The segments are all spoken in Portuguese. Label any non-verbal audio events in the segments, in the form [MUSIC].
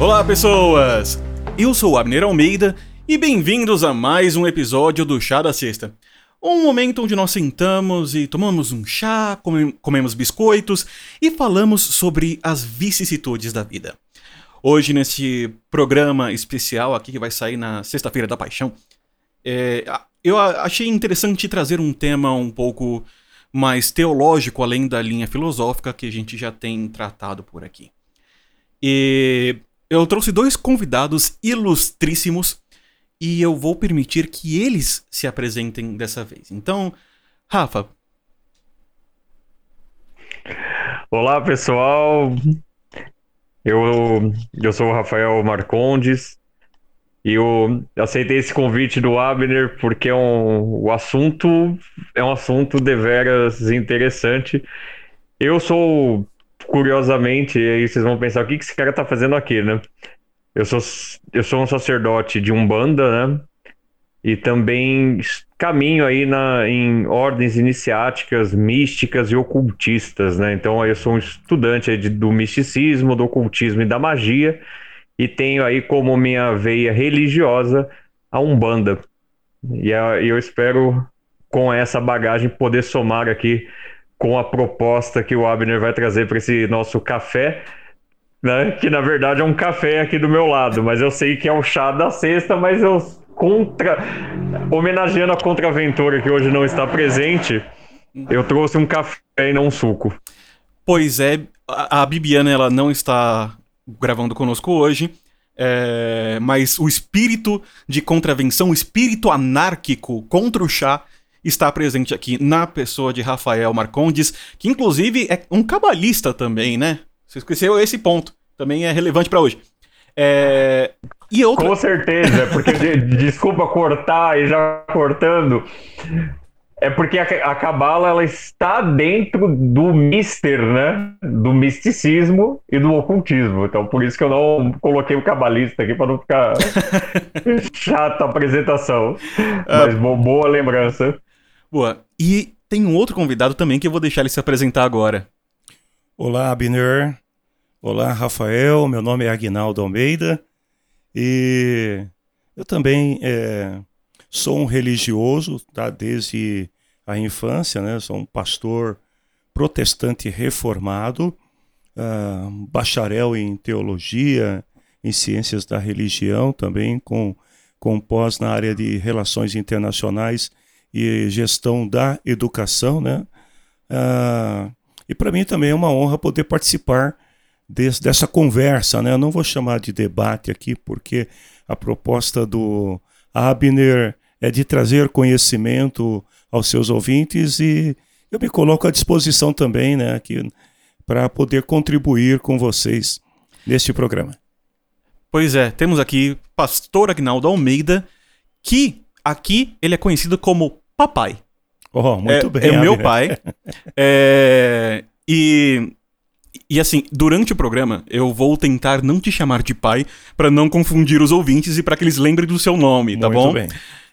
Olá, pessoas! Eu sou Abner Almeida e bem-vindos a mais um episódio do Chá da Sexta. Um momento onde nós sentamos e tomamos um chá, comemos biscoitos e falamos sobre as vicissitudes da vida. Hoje, nesse programa especial aqui que vai sair na Sexta-feira da Paixão, é, eu achei interessante trazer um tema um pouco mais teológico, além da linha filosófica que a gente já tem tratado por aqui. E eu trouxe dois convidados ilustríssimos e eu vou permitir que eles se apresentem dessa vez. Então, Rafa. Olá, pessoal. Eu, eu sou o Rafael Marcondes e eu aceitei esse convite do Abner porque é um, o assunto é um assunto deveras interessante. Eu sou, curiosamente, aí vocês vão pensar, o que, que esse cara tá fazendo aqui, né? Eu sou, eu sou um sacerdote de Umbanda, né? E também caminho aí na, em ordens iniciáticas, místicas e ocultistas, né? Então eu sou um estudante de, do misticismo, do ocultismo e da magia e tenho aí como minha veia religiosa a Umbanda. E eu espero com essa bagagem poder somar aqui com a proposta que o Abner vai trazer para esse nosso café né? Que na verdade é um café aqui do meu lado, mas eu sei que é o chá da sexta, mas eu contra homenageando a Contraventura que hoje não está presente, eu trouxe um café e não um suco. Pois é, a, Bibiana ela não está gravando conosco hoje. É, mas o espírito de contravenção, o espírito anárquico contra o chá está presente aqui na pessoa de Rafael Marcondes, que inclusive é um cabalista também, né? Você esqueceu esse ponto. Também é relevante para hoje. É... E outra... Com certeza, porque [LAUGHS] desculpa cortar e já cortando. É porque a Cabala ela está dentro do mister, né? Do misticismo e do ocultismo. Então, por isso que eu não coloquei o cabalista aqui para não ficar [LAUGHS] chata a apresentação. Mas ah. boa lembrança. Boa. E tem um outro convidado também que eu vou deixar ele se apresentar agora. Olá, Abner. Olá, Rafael. Meu nome é Aguinaldo Almeida e eu também é, sou um religioso tá, desde a infância, né? Sou um pastor protestante reformado, uh, bacharel em teologia, em ciências da religião, também com, com pós na área de relações internacionais e gestão da educação, né? Uh, e para mim também é uma honra poder participar dessa conversa, né? Eu não vou chamar de debate aqui, porque a proposta do Abner é de trazer conhecimento aos seus ouvintes e eu me coloco à disposição também, né, aqui para poder contribuir com vocês neste programa. Pois é, temos aqui Pastor Agnaldo Almeida, que aqui ele é conhecido como papai. Oh, muito é, bem. É o meu pai. [LAUGHS] é, e, e assim, durante o programa, eu vou tentar não te chamar de pai para não confundir os ouvintes e para que eles lembrem do seu nome, tá muito bom? Bem.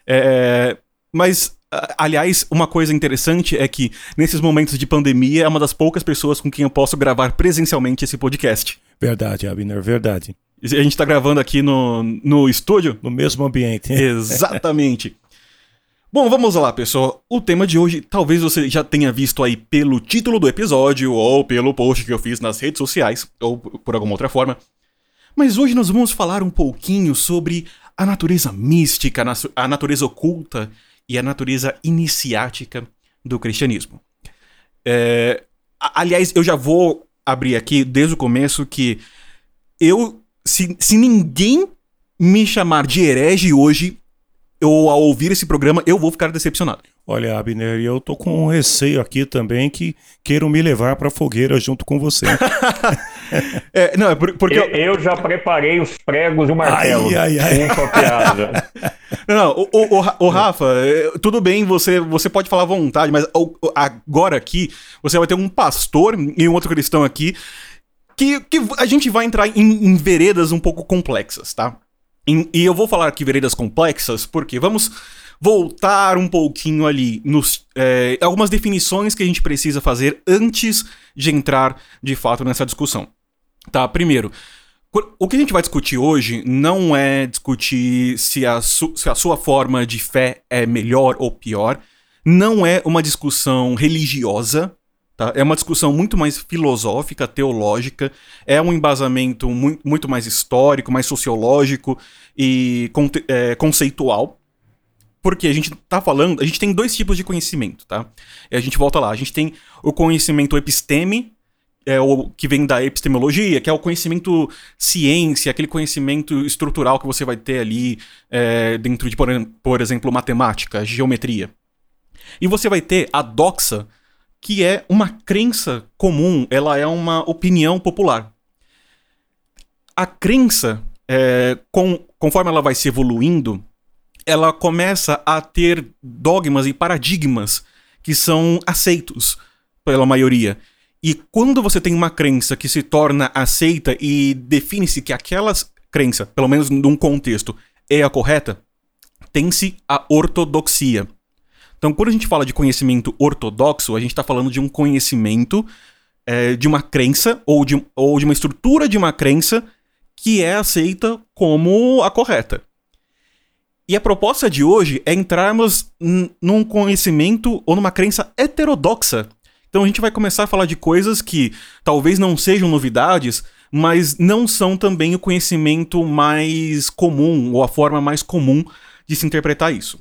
É, mas Aliás, uma coisa interessante é que, nesses momentos de pandemia, é uma das poucas pessoas com quem eu posso gravar presencialmente esse podcast. Verdade, Abner, verdade. A gente tá gravando aqui no, no estúdio? No mesmo ambiente. Exatamente. [LAUGHS] Bom, vamos lá, pessoal. O tema de hoje, talvez você já tenha visto aí pelo título do episódio, ou pelo post que eu fiz nas redes sociais, ou por alguma outra forma. Mas hoje nós vamos falar um pouquinho sobre a natureza mística, a natureza oculta e a natureza iniciática do cristianismo. É, aliás, eu já vou abrir aqui desde o começo que eu, se, se ninguém me chamar de herege hoje, eu, ao ouvir esse programa, eu vou ficar decepcionado. Olha, Abner, eu tô com um receio aqui também que queiram me levar pra fogueira junto com você. [LAUGHS] é, não, é porque eu... eu... já preparei os pregos e o martelo. Ai, ai, ai. não, o, o, o, o, Rafa, é, tudo bem, você, você pode falar à vontade, mas agora aqui você vai ter um pastor e um outro cristão aqui que, que a gente vai entrar em, em veredas um pouco complexas, tá? E eu vou falar aqui veredas complexas, porque vamos voltar um pouquinho ali nos é, algumas definições que a gente precisa fazer antes de entrar de fato nessa discussão. Tá, primeiro, O que a gente vai discutir hoje não é discutir se a, se a sua forma de fé é melhor ou pior. Não é uma discussão religiosa, Tá? É uma discussão muito mais filosófica, teológica, é um embasamento muito, muito mais histórico, mais sociológico e é, conceitual. Porque a gente tá falando, a gente tem dois tipos de conhecimento, tá? E a gente volta lá, a gente tem o conhecimento episteme, é o que vem da epistemologia, que é o conhecimento ciência, aquele conhecimento estrutural que você vai ter ali é, dentro de, por, por exemplo, matemática, geometria. E você vai ter a doxa, que é uma crença comum, ela é uma opinião popular. A crença, é, com, conforme ela vai se evoluindo, ela começa a ter dogmas e paradigmas que são aceitos pela maioria. E quando você tem uma crença que se torna aceita e define-se que aquela crença, pelo menos num contexto, é a correta, tem-se a ortodoxia. Então, quando a gente fala de conhecimento ortodoxo, a gente está falando de um conhecimento é, de uma crença ou de, ou de uma estrutura de uma crença que é aceita como a correta. E a proposta de hoje é entrarmos num conhecimento ou numa crença heterodoxa. Então a gente vai começar a falar de coisas que talvez não sejam novidades, mas não são também o conhecimento mais comum ou a forma mais comum de se interpretar isso.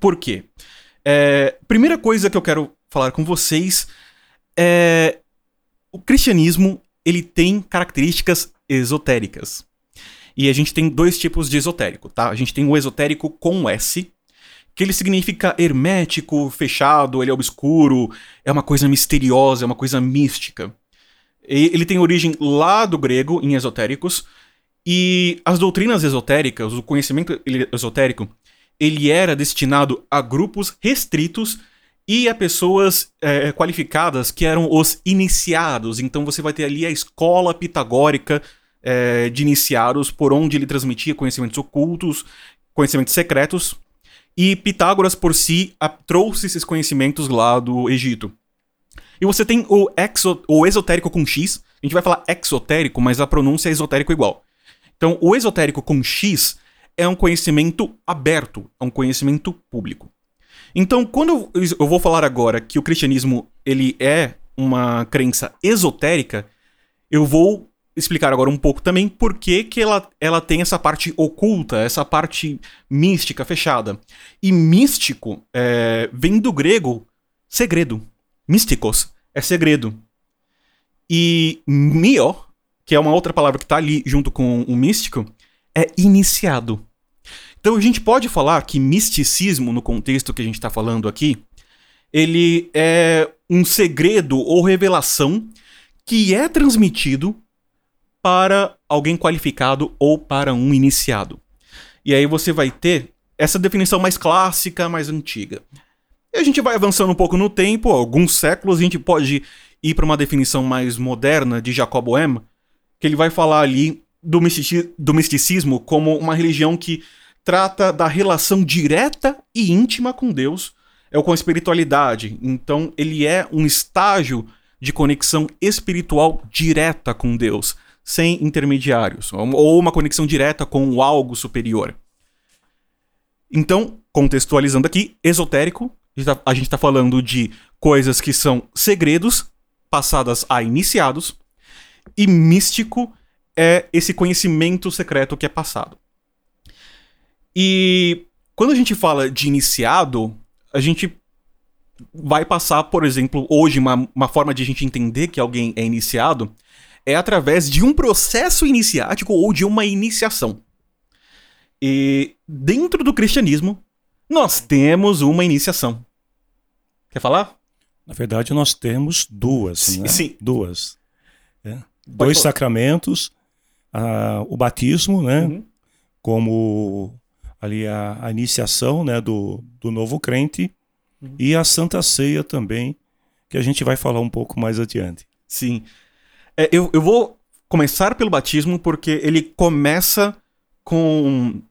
Por quê? É, primeira coisa que eu quero falar com vocês é o cristianismo ele tem características esotéricas. E a gente tem dois tipos de esotérico, tá? A gente tem o esotérico com S, que ele significa hermético, fechado, ele é obscuro, é uma coisa misteriosa, é uma coisa mística. E ele tem origem lá do grego, em esotéricos, e as doutrinas esotéricas, o conhecimento esotérico, ele era destinado a grupos restritos e a pessoas é, qualificadas que eram os iniciados. Então você vai ter ali a escola pitagórica é, de iniciados, por onde ele transmitia conhecimentos ocultos, conhecimentos secretos. E Pitágoras por si a, trouxe esses conhecimentos lá do Egito. E você tem o, exo, o esotérico com X. A gente vai falar exotérico, mas a pronúncia é esotérico igual. Então, o esotérico com X é um conhecimento aberto, é um conhecimento público. Então, quando eu vou falar agora que o cristianismo ele é uma crença esotérica, eu vou explicar agora um pouco também por que, que ela, ela tem essa parte oculta, essa parte mística, fechada. E místico é, vem do grego segredo. Místicos é segredo. E mio, que é uma outra palavra que está ali junto com o místico, é iniciado. Então a gente pode falar que misticismo, no contexto que a gente está falando aqui, ele é um segredo ou revelação que é transmitido para alguém qualificado ou para um iniciado. E aí você vai ter essa definição mais clássica, mais antiga. E a gente vai avançando um pouco no tempo, alguns séculos, a gente pode ir para uma definição mais moderna de Jacob Boehme, que ele vai falar ali do, do misticismo como uma religião que trata da relação direta e íntima com Deus, é com a espiritualidade. Então, ele é um estágio de conexão espiritual direta com Deus, sem intermediários, ou uma conexão direta com algo superior. Então, contextualizando aqui, esotérico, a gente está tá falando de coisas que são segredos passadas a iniciados, e místico é esse conhecimento secreto que é passado. E quando a gente fala de iniciado, a gente vai passar, por exemplo, hoje, uma, uma forma de a gente entender que alguém é iniciado é através de um processo iniciático ou de uma iniciação. E dentro do cristianismo, nós temos uma iniciação. Quer falar? Na verdade, nós temos duas. Sim. Né? sim. Duas. É. Dois sacramentos a, o batismo, né? Uhum. Como ali a, a, iniciação né, do, do novo crente uhum. e a Santa Ceia também, que a gente vai falar um pouco mais adiante. Sim. É, eu, eu vou começar pelo batismo porque ele começa com.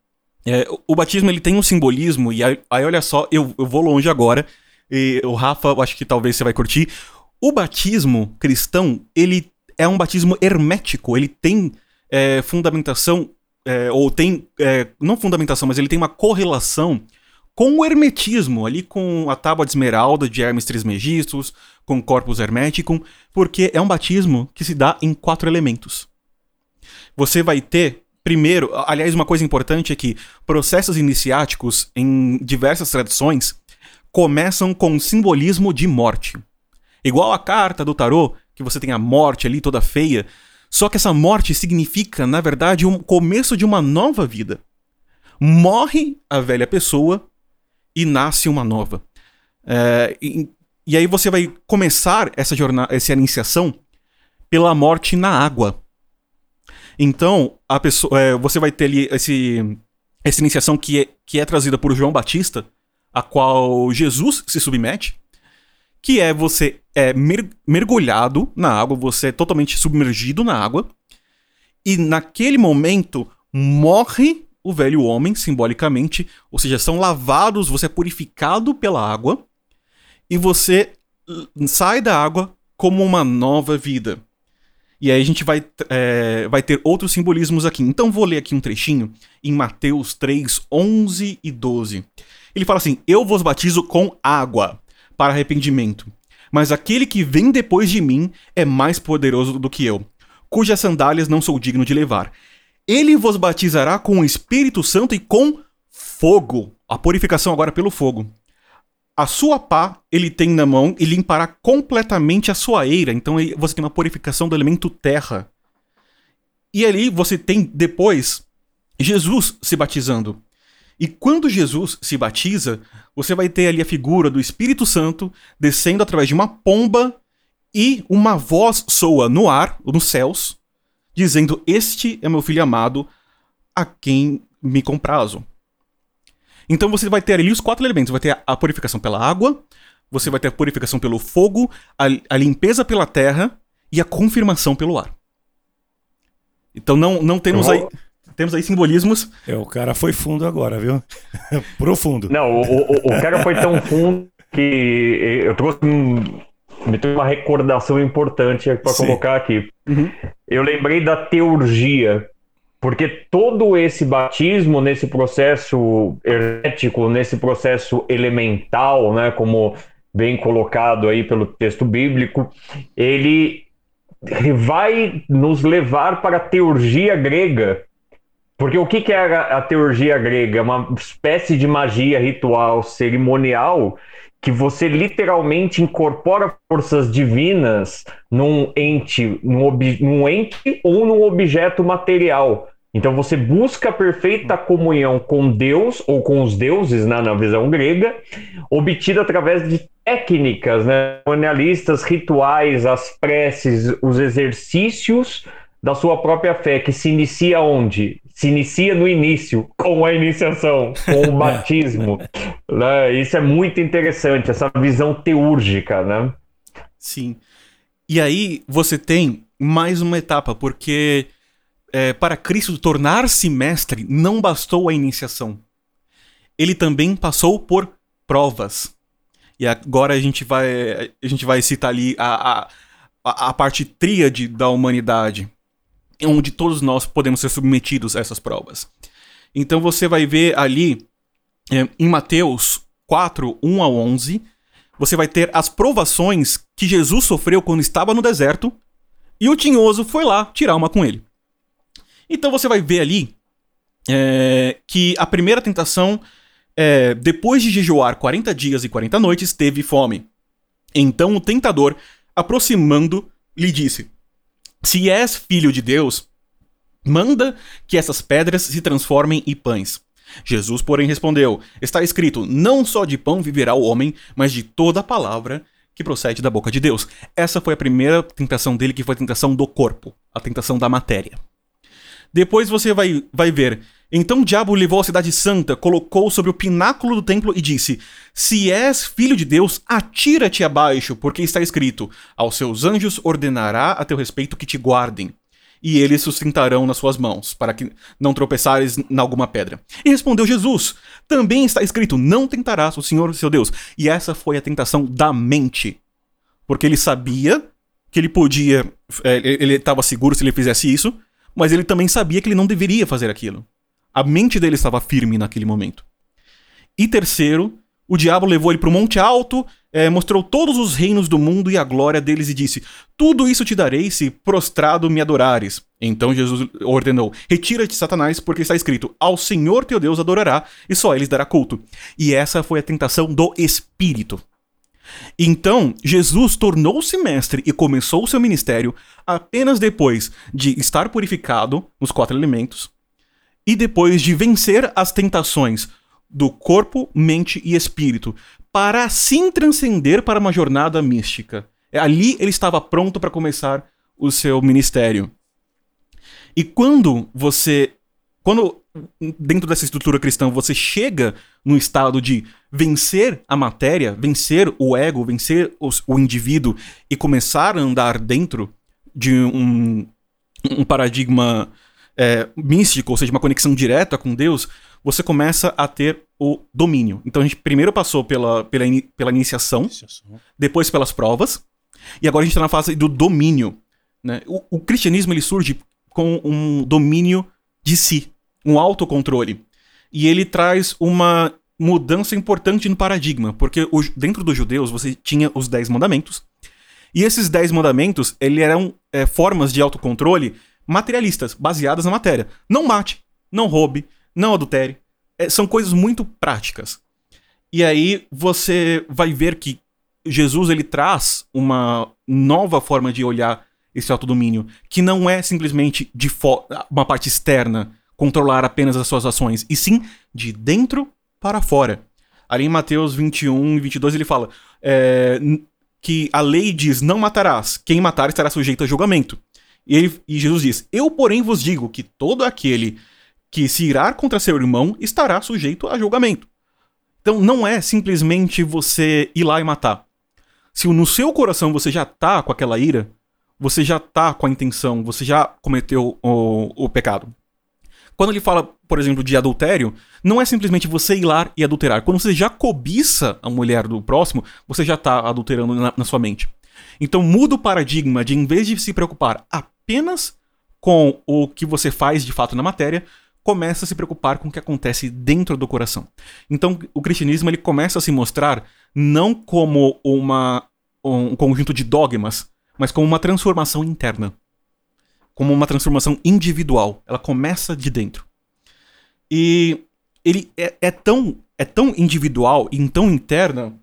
É, o batismo ele tem um simbolismo, e aí, aí olha só, eu, eu vou longe agora, e o Rafa, eu acho que talvez você vai curtir. O batismo cristão, ele é um batismo hermético, ele tem é, fundamentação, é, ou tem, é, não fundamentação, mas ele tem uma correlação com o hermetismo, ali com a tábua de esmeralda de Hermes Trismegistus, com Corpus Hermeticum, porque é um batismo que se dá em quatro elementos. Você vai ter, primeiro, aliás, uma coisa importante é que processos iniciáticos em diversas tradições começam com simbolismo de morte. Igual a carta do tarô, que você tem a morte ali toda feia, só que essa morte significa, na verdade, um começo de uma nova vida. Morre a velha pessoa e nasce uma nova. É, e, e, aí você vai começar essa jornada, essa iniciação pela morte na água. Então, a pessoa, é, você vai ter ali esse, essa iniciação que é, que é trazida por João Batista, a qual Jesus se submete, que é você é mer mergulhado na água, você é totalmente submergido na água, e naquele momento morre o velho homem, simbolicamente, ou seja, são lavados, você é purificado pela água e você sai da água como uma nova vida. E aí a gente vai, é, vai ter outros simbolismos aqui. Então vou ler aqui um trechinho em Mateus 3, 11 e 12. Ele fala assim: Eu vos batizo com água para arrependimento, mas aquele que vem depois de mim é mais poderoso do que eu, cujas sandálias não sou digno de levar. Ele vos batizará com o Espírito Santo e com fogo. A purificação agora pelo fogo. A sua pá ele tem na mão e limpará completamente a sua eira. Então você tem uma purificação do elemento terra. E ali você tem depois Jesus se batizando. E quando Jesus se batiza, você vai ter ali a figura do Espírito Santo descendo através de uma pomba e uma voz soa no ar, nos céus, dizendo: Este é meu filho amado, a quem me comprazo. Então você vai ter ali os quatro elementos: vai ter a purificação pela água, você vai ter a purificação pelo fogo, a, a limpeza pela terra e a confirmação pelo ar. Então não, não temos aí. Temos aí simbolismos. É, o cara foi fundo agora, viu? [LAUGHS] Profundo. Não, o, o, o cara foi tão fundo que eu trouxe um, me tem uma recordação importante para colocar aqui. Uhum. Eu lembrei da teurgia, porque todo esse batismo nesse processo hermético, nesse processo elemental, né, como bem colocado aí pelo texto bíblico, ele vai nos levar para a teurgia grega. Porque o que é a teurgia grega? É uma espécie de magia ritual cerimonial que você literalmente incorpora forças divinas num ente, num, num ente ou num objeto material. Então você busca a perfeita comunhão com Deus ou com os deuses, né, na visão grega, obtida através de técnicas, né, rituais, as preces, os exercícios da sua própria fé, que se inicia onde? Se inicia no início, com a iniciação, com o [LAUGHS] batismo. né? Isso é muito interessante, essa visão teúrgica, né? Sim. E aí você tem mais uma etapa, porque é, para Cristo tornar-se mestre não bastou a iniciação. Ele também passou por provas. E agora a gente vai, a gente vai citar ali a, a, a parte tríade da humanidade onde todos nós podemos ser submetidos a essas provas. Então você vai ver ali é, em Mateus 4, 1 a 11, você vai ter as provações que Jesus sofreu quando estava no deserto e o tinhoso foi lá tirar uma com ele. Então você vai ver ali é, que a primeira tentação é, depois de jejuar 40 dias e 40 noites, teve fome. Então o tentador, aproximando, lhe disse: se és filho de Deus, manda que essas pedras se transformem em pães. Jesus, porém, respondeu: Está escrito: Não só de pão viverá o homem, mas de toda a palavra que procede da boca de Deus. Essa foi a primeira tentação dele, que foi a tentação do corpo, a tentação da matéria. Depois você vai, vai ver. Então o diabo levou a cidade santa, colocou sobre o pináculo do templo e disse: Se és filho de Deus, atira-te abaixo, porque está escrito: Aos seus anjos ordenará a teu respeito que te guardem, e eles sustentarão nas suas mãos, para que não tropeçares em alguma pedra. E respondeu Jesus: Também está escrito: Não tentarás o Senhor seu Deus. E essa foi a tentação da mente, porque ele sabia que ele podia, é, ele estava seguro se ele fizesse isso mas ele também sabia que ele não deveria fazer aquilo. A mente dele estava firme naquele momento. E terceiro, o diabo levou ele para o monte alto, é, mostrou todos os reinos do mundo e a glória deles e disse: Tudo isso te darei se prostrado me adorares. Então Jesus ordenou: Retira-te, Satanás, porque está escrito: Ao Senhor teu Deus adorará e só eles dará culto. E essa foi a tentação do Espírito. Então, Jesus tornou-se mestre e começou o seu ministério apenas depois de estar purificado nos quatro elementos e depois de vencer as tentações do corpo, mente e espírito, para assim transcender para uma jornada mística. É, ali ele estava pronto para começar o seu ministério. E quando você. Quando dentro dessa estrutura cristã você chega no estado de vencer a matéria, vencer o ego, vencer os, o indivíduo e começar a andar dentro de um, um paradigma é, místico, ou seja, uma conexão direta com Deus, você começa a ter o domínio. Então a gente primeiro passou pela, pela, in, pela iniciação, iniciação, depois pelas provas, e agora a gente está na fase do domínio. Né? O, o, cristianismo ele surge com um domínio de si, um autocontrole. E ele traz uma mudança importante no paradigma, porque o, dentro dos judeus você tinha os dez mandamentos, e esses dez mandamentos ele eram é, formas de autocontrole materialistas, baseadas na matéria. Não mate, não roube, não adultere. É, são coisas muito práticas. E aí você vai ver que Jesus ele traz uma nova forma de olhar esse autodomínio, que não é simplesmente de uma parte externa controlar apenas as suas ações, e sim de dentro para fora. Ali em Mateus 21 e 22 ele fala é, que a lei diz: Não matarás, quem matar estará sujeito a julgamento. E, ele, e Jesus diz: Eu, porém, vos digo que todo aquele que se irar contra seu irmão estará sujeito a julgamento. Então não é simplesmente você ir lá e matar. Se no seu coração você já tá com aquela ira, você já tá com a intenção, você já cometeu o, o pecado. Quando ele fala, por exemplo, de adultério, não é simplesmente você ir lá e adulterar. Quando você já cobiça a mulher do próximo, você já tá adulterando na, na sua mente. Então muda o paradigma de, em vez de se preocupar apenas com o que você faz de fato na matéria, começa a se preocupar com o que acontece dentro do coração. Então, o cristianismo ele começa a se mostrar não como uma, um conjunto de dogmas, mas como uma transformação interna. Como uma transformação individual. Ela começa de dentro. E ele é, é tão, é tão individual e tão interna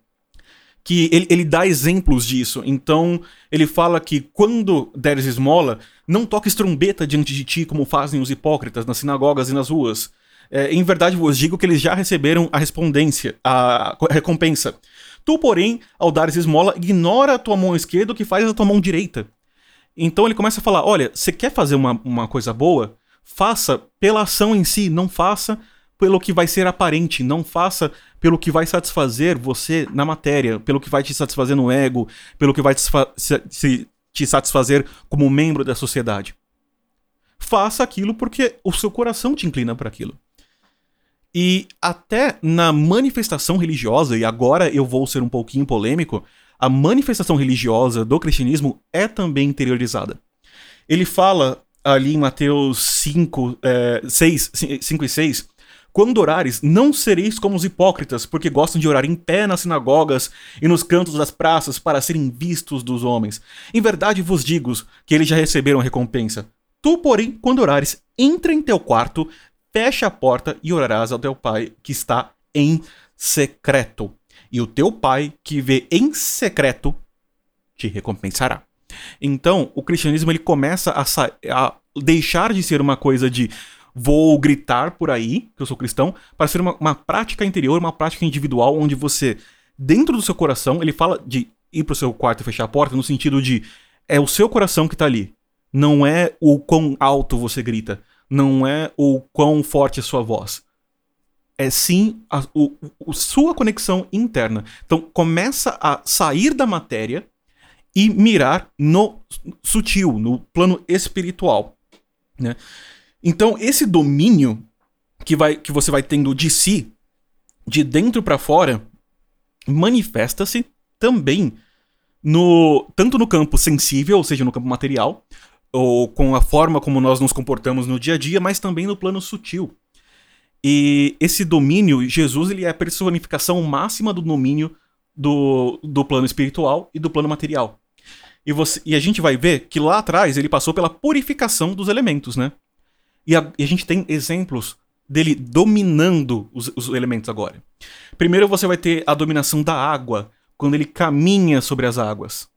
que ele, ele dá exemplos disso. Então, ele fala que quando deres esmola, não toques trombeta diante de ti, como fazem os hipócritas nas sinagogas e nas ruas. É, em verdade vos digo que eles já receberam a respondência, a recompensa. Tu, porém, ao dares esmola, ignora a tua mão esquerda o que faz a tua mão direita. Então ele começa a falar: olha, você quer fazer uma, uma coisa boa? Faça pela ação em si, não faça pelo que vai ser aparente, não faça pelo que vai satisfazer você na matéria, pelo que vai te satisfazer no ego, pelo que vai te, te satisfazer como membro da sociedade. Faça aquilo porque o seu coração te inclina para aquilo. E até na manifestação religiosa, e agora eu vou ser um pouquinho polêmico, a manifestação religiosa do cristianismo é também interiorizada. Ele fala ali em Mateus 5, é, 6, 5 e 6 quando orares, não sereis como os hipócritas, porque gostam de orar em pé nas sinagogas e nos cantos das praças para serem vistos dos homens. Em verdade vos digo que eles já receberam recompensa. Tu, porém, quando orares, entra em teu quarto, fecha a porta e orarás ao teu pai que está em secreto. E o teu pai que vê em secreto te recompensará. Então, o cristianismo ele começa a, a deixar de ser uma coisa de vou gritar por aí, que eu sou cristão, para ser uma, uma prática interior, uma prática individual, onde você, dentro do seu coração, ele fala de ir pro seu quarto e fechar a porta, no sentido de é o seu coração que tá ali. Não é o quão alto você grita. Não é o quão forte é a sua voz. É sim a, o, o, sua conexão interna. Então começa a sair da matéria e mirar no sutil, no plano espiritual. Né? Então, esse domínio que, vai, que você vai tendo de si, de dentro para fora, manifesta-se também no tanto no campo sensível, ou seja, no campo material, ou com a forma como nós nos comportamos no dia a dia, mas também no plano sutil. E esse domínio, Jesus ele é a personificação máxima do domínio do, do plano espiritual e do plano material. E, você, e a gente vai ver que lá atrás ele passou pela purificação dos elementos, né? E a, e a gente tem exemplos dele dominando os, os, elementos agora. Primeiro você vai ter a dominação da água, quando ele caminha sobre as águas.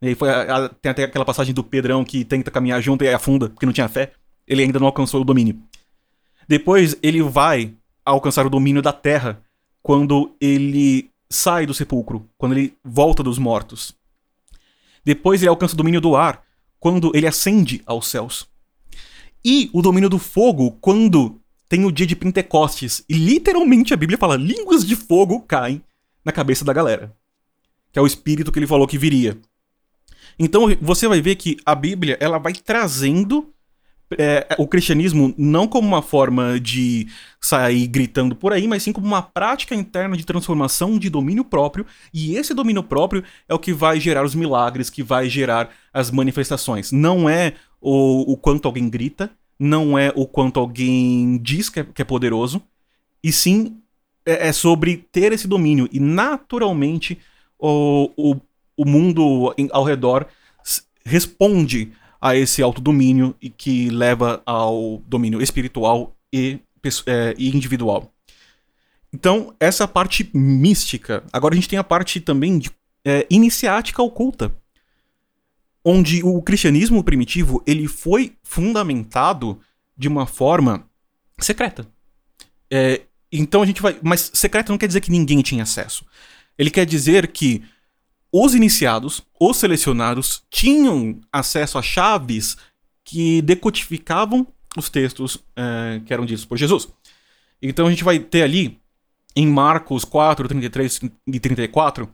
E foi a, a, tem até aquela passagem do Pedrão que tenta caminhar junto e afunda, porque não tinha fé. Ele ainda não alcançou o domínio. Depois ele vai alcançar o domínio da terra quando ele sai do sepulcro, quando ele volta dos mortos. Depois ele alcança o domínio do ar, quando ele ascende aos céus. E o domínio do fogo, quando tem o dia de Pentecostes. E literalmente a Bíblia fala: línguas de fogo caem na cabeça da galera. Que é o espírito que ele falou que viria. Então você vai ver que a Bíblia ela vai trazendo é, o cristianismo não como uma forma de sair gritando por aí, mas sim como uma prática interna de transformação de domínio próprio, e esse domínio próprio é o que vai gerar os milagres, que vai gerar as manifestações. Não é o, o quanto alguém grita, não é o quanto alguém diz que é, que é poderoso, e sim é, é, sobre ter esse domínio, e naturalmente o, o, o mundo ao redor responde a esse autodomínio e que leva ao domínio espiritual e, é, e individual. Então, essa parte mística. Agora a gente tem a parte também de, é, iniciática oculta. Onde o cristianismo primitivo ele foi fundamentado de uma forma secreta. É, então a gente vai. Mas secreta não quer dizer que ninguém tinha acesso. Ele quer dizer que os iniciados, os selecionados, tinham acesso a chaves que decodificavam os textos é, que eram ditos por Jesus. Então a gente vai ter ali, em Marcos 4, 33 e 34,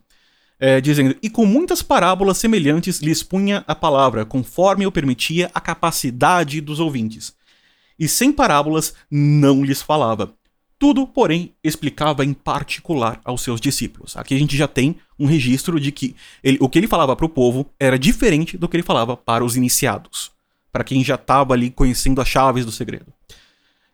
é, dizendo: E com muitas parábolas semelhantes lhes punha a palavra, conforme eu permitia a capacidade dos ouvintes. E sem parábolas não lhes falava, tudo, porém, explicava em particular aos seus discípulos. Aqui a gente já tem um registro de que ele, o que ele falava para o povo era diferente do que ele falava para os iniciados, para quem já estava ali conhecendo as chaves do segredo.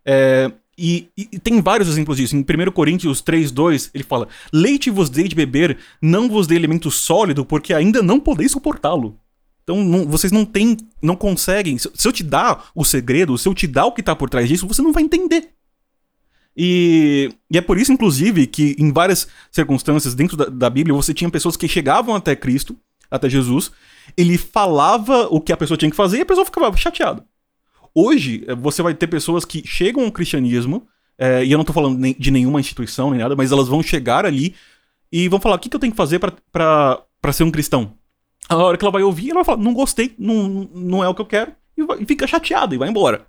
É, e, e, tem vários exemplos disso. Em 1 Coríntios 3,2, ele fala: Leite vos dei de beber, não vos dei alimento sólido, porque ainda não podeis suportá-lo. Então não, vocês não têm, não conseguem. Se, se eu te dar o segredo, se eu te dar o que está por trás disso, você não vai entender. E, e, é por isso, inclusive, que em várias circunstâncias dentro da, da, Bíblia você tinha pessoas que chegavam até Cristo, até Jesus, ele falava o que a pessoa tinha que fazer e a pessoa ficava chateada. Hoje, eh, você vai ter pessoas que chegam ao cristianismo, é, e eu não tô falando de nenhuma instituição nem nada, mas elas vão chegar ali e vão falar: o que, que eu tenho que fazer para ser um cristão? A hora que ela vai ouvir, ela vai falar: não gostei, não, não é o que eu quero, e, vai, e fica chateada e vai embora.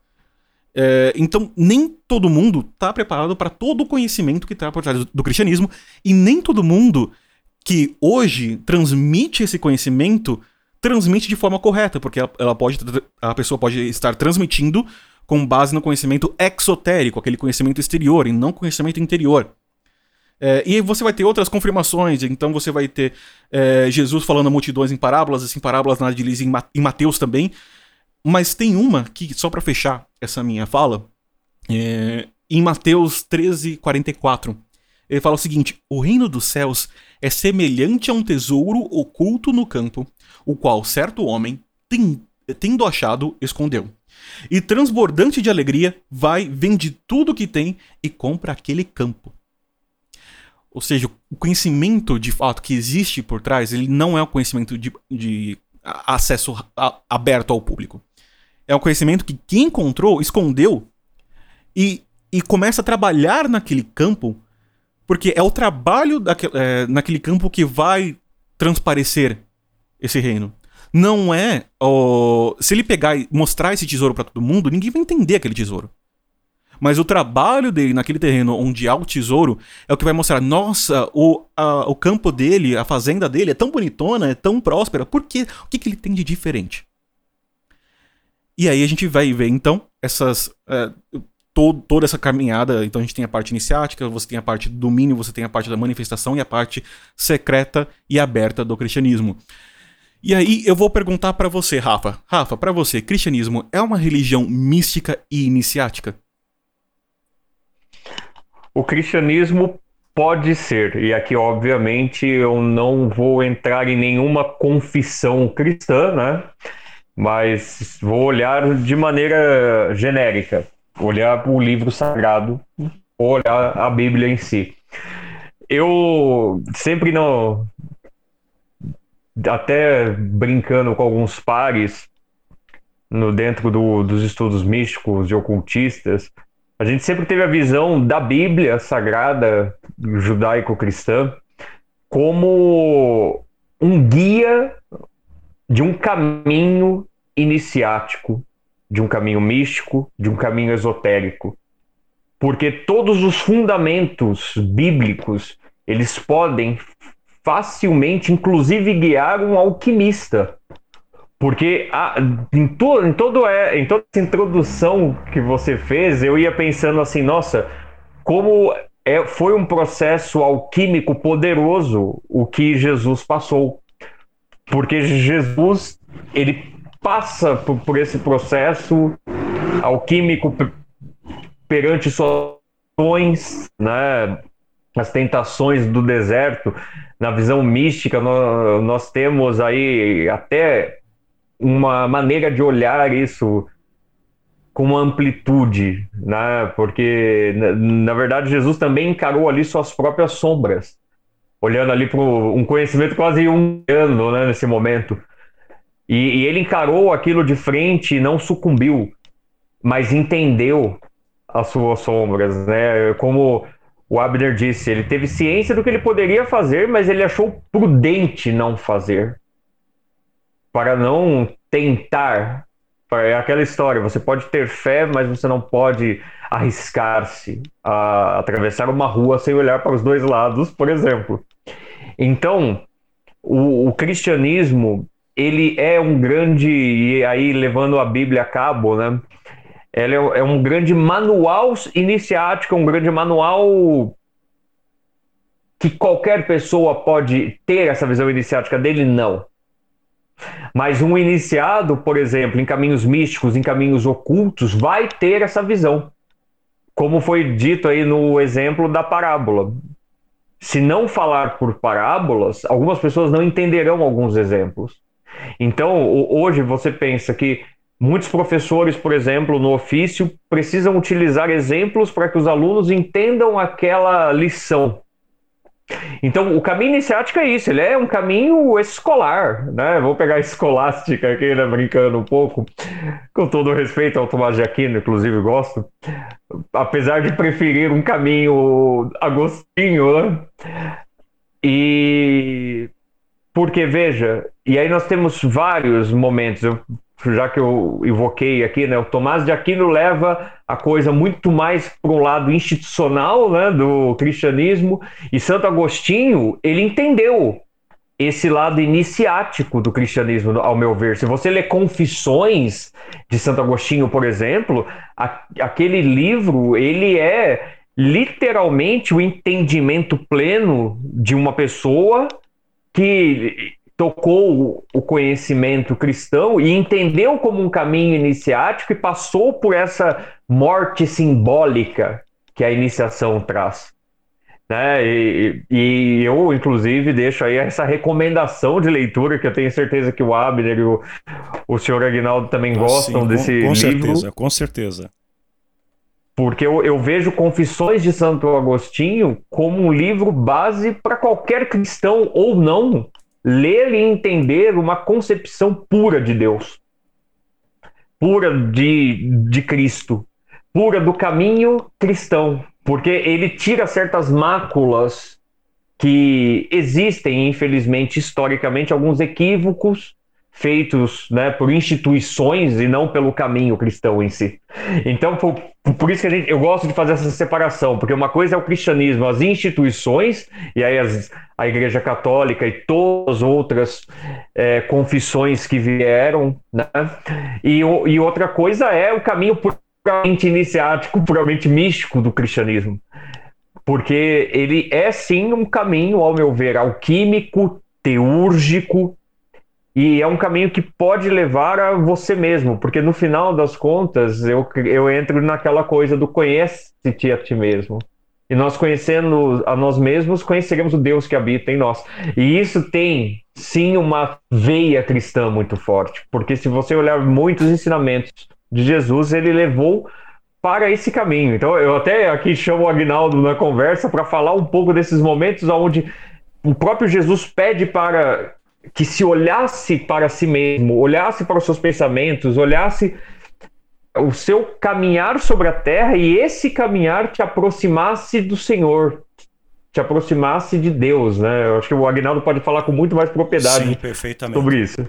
É, então, nem todo mundo está preparado para todo o conhecimento que está por trás do, do cristianismo, e nem todo mundo que hoje transmite esse conhecimento transmite de forma correta, porque ela, ela pode, a pessoa pode estar transmitindo com base no conhecimento exotérico, aquele conhecimento exterior, e não conhecimento interior. É, e você vai ter outras confirmações, então você vai ter é, Jesus falando a multidões em parábolas, assim, parábolas na em, em Mateus também, mas tem uma que, só para fechar essa minha fala, é, em Mateus 13, 44, ele fala o seguinte: O reino dos céus é semelhante a um tesouro oculto no campo, o qual certo homem, tendo achado, escondeu. E transbordante de alegria, vai, vende tudo que tem e compra aquele campo. Ou seja, o conhecimento de fato que existe por trás, ele não é o conhecimento de, de acesso a, aberto ao público. É um conhecimento que quem encontrou escondeu e, e começa a trabalhar naquele campo, porque é o trabalho é, naquele campo que vai transparecer esse reino. Não é. Se ele pegar e mostrar esse tesouro para todo mundo, ninguém vai entender aquele tesouro. Mas o trabalho dele naquele terreno onde há o tesouro é o que vai mostrar: nossa, o, a, o campo dele, a fazenda dele é tão bonitona, é tão próspera, por quê? O que, que ele tem de diferente? E aí a gente vai ver, então, essas. É, toda essa caminhada. Então a gente tem a parte iniciática, você tem a parte do domínio, você tem a parte da manifestação e a parte secreta e aberta do cristianismo. E aí eu vou perguntar para você, Rafa. Rafa, para você, cristianismo é uma religião mística e iniciática? O cristianismo pode ser, e aqui obviamente eu não vou entrar em nenhuma confissão cristã, né? Mas vou olhar de maneira genérica, olhar o livro sagrado, olhar a Bíblia em si. Eu sempre não, até brincando com alguns pares no dentro do, dos estudos místicos e ocultistas, a gente sempre teve a visão da Bíblia sagrada judaico-cristã como um guia de um caminho iniciático, de um caminho místico, de um caminho esotérico. Porque todos os fundamentos bíblicos, eles podem facilmente, inclusive, guiar um alquimista. Porque a, em, to, em, todo, é, em toda essa introdução que você fez, eu ia pensando assim, nossa, como é, foi um processo alquímico poderoso o que Jesus passou. Porque Jesus, ele passa por, por esse processo alquímico perante suas né, as tentações do deserto, na visão mística, nós, nós temos aí até uma maneira de olhar isso com uma amplitude, né? Porque na, na, verdade Jesus também encarou ali suas próprias sombras, olhando ali para um conhecimento quase um ano, né? Nesse momento, e, e, ele encarou aquilo de frente e não sucumbiu, mas entendeu as suas sombras, né? Como o Abner disse, ele teve ciência do que ele poderia fazer, mas ele achou prudente não fazer. Para não tentar. É aquela história: você pode ter fé, mas você não pode arriscar-se a atravessar uma rua sem olhar para os dois lados, por exemplo. Então, o, o cristianismo ele é um grande e aí levando a Bíblia a cabo, né? Ela é, é um grande manual iniciático, um grande manual que qualquer pessoa pode ter essa visão iniciática dele? Não. Mas um iniciado, por exemplo, em caminhos místicos, em caminhos ocultos, vai ter essa visão. Como foi dito aí no exemplo da parábola. Se não falar por parábolas, algumas pessoas não entenderão alguns exemplos. Então, hoje você pensa que Muitos professores, por exemplo, no ofício, precisam utilizar exemplos para que os alunos entendam aquela lição. Então, o caminho iniciático é isso, ele é um caminho escolar, né? Vou pegar a escolástica aqui, né, brincando um pouco, com todo respeito ao Tomás de Aquino, inclusive gosto, apesar de preferir um caminho agostinho, né? E porque, veja, e aí nós temos vários momentos, eu já que eu evoquei aqui, né, o Tomás de Aquino leva a coisa muito mais para um lado institucional né, do cristianismo, e Santo Agostinho, ele entendeu esse lado iniciático do cristianismo, ao meu ver. Se você lê Confissões de Santo Agostinho, por exemplo, a, aquele livro, ele é literalmente o entendimento pleno de uma pessoa que tocou o conhecimento cristão e entendeu como um caminho iniciático e passou por essa morte simbólica que a iniciação traz. Né? E, e, eu, inclusive, deixo aí essa recomendação de leitura que eu tenho certeza que o Abner e o, o senhor Aguinaldo também ah, gostam sim, desse com, com livro. Com certeza, com certeza. Porque eu, eu vejo Confissões de Santo Agostinho como um livro base para qualquer cristão ou não ler e entender uma concepção pura de Deus, pura de, de Cristo, pura do caminho cristão, porque ele tira certas máculas que existem, infelizmente, historicamente, alguns equívocos feitos né, por instituições e não pelo caminho cristão em si. Então, por, por isso que gente, eu gosto de fazer essa separação, porque uma coisa é o cristianismo, as instituições, e aí as, a Igreja Católica e todas as outras é, confissões que vieram, né? e, e outra coisa é o caminho puramente iniciático, puramente místico do cristianismo. Porque ele é sim um caminho, ao meu ver, alquímico, teúrgico, e é um caminho que pode levar a você mesmo, porque no final das contas eu, eu entro naquela coisa do conhece-te a ti mesmo. E nós conhecendo a nós mesmos, conheceremos o Deus que habita em nós. E isso tem, sim, uma veia cristã muito forte, porque se você olhar muitos ensinamentos de Jesus, ele levou para esse caminho. Então, eu até aqui chamo o Agnaldo na conversa para falar um pouco desses momentos onde o próprio Jesus pede para que se olhasse para si mesmo, olhasse para os seus pensamentos, olhasse o seu caminhar sobre a terra e esse caminhar te aproximasse do Senhor, te aproximasse de Deus, né? Eu acho que o Agnaldo pode falar com muito mais propriedade Sim, sobre isso.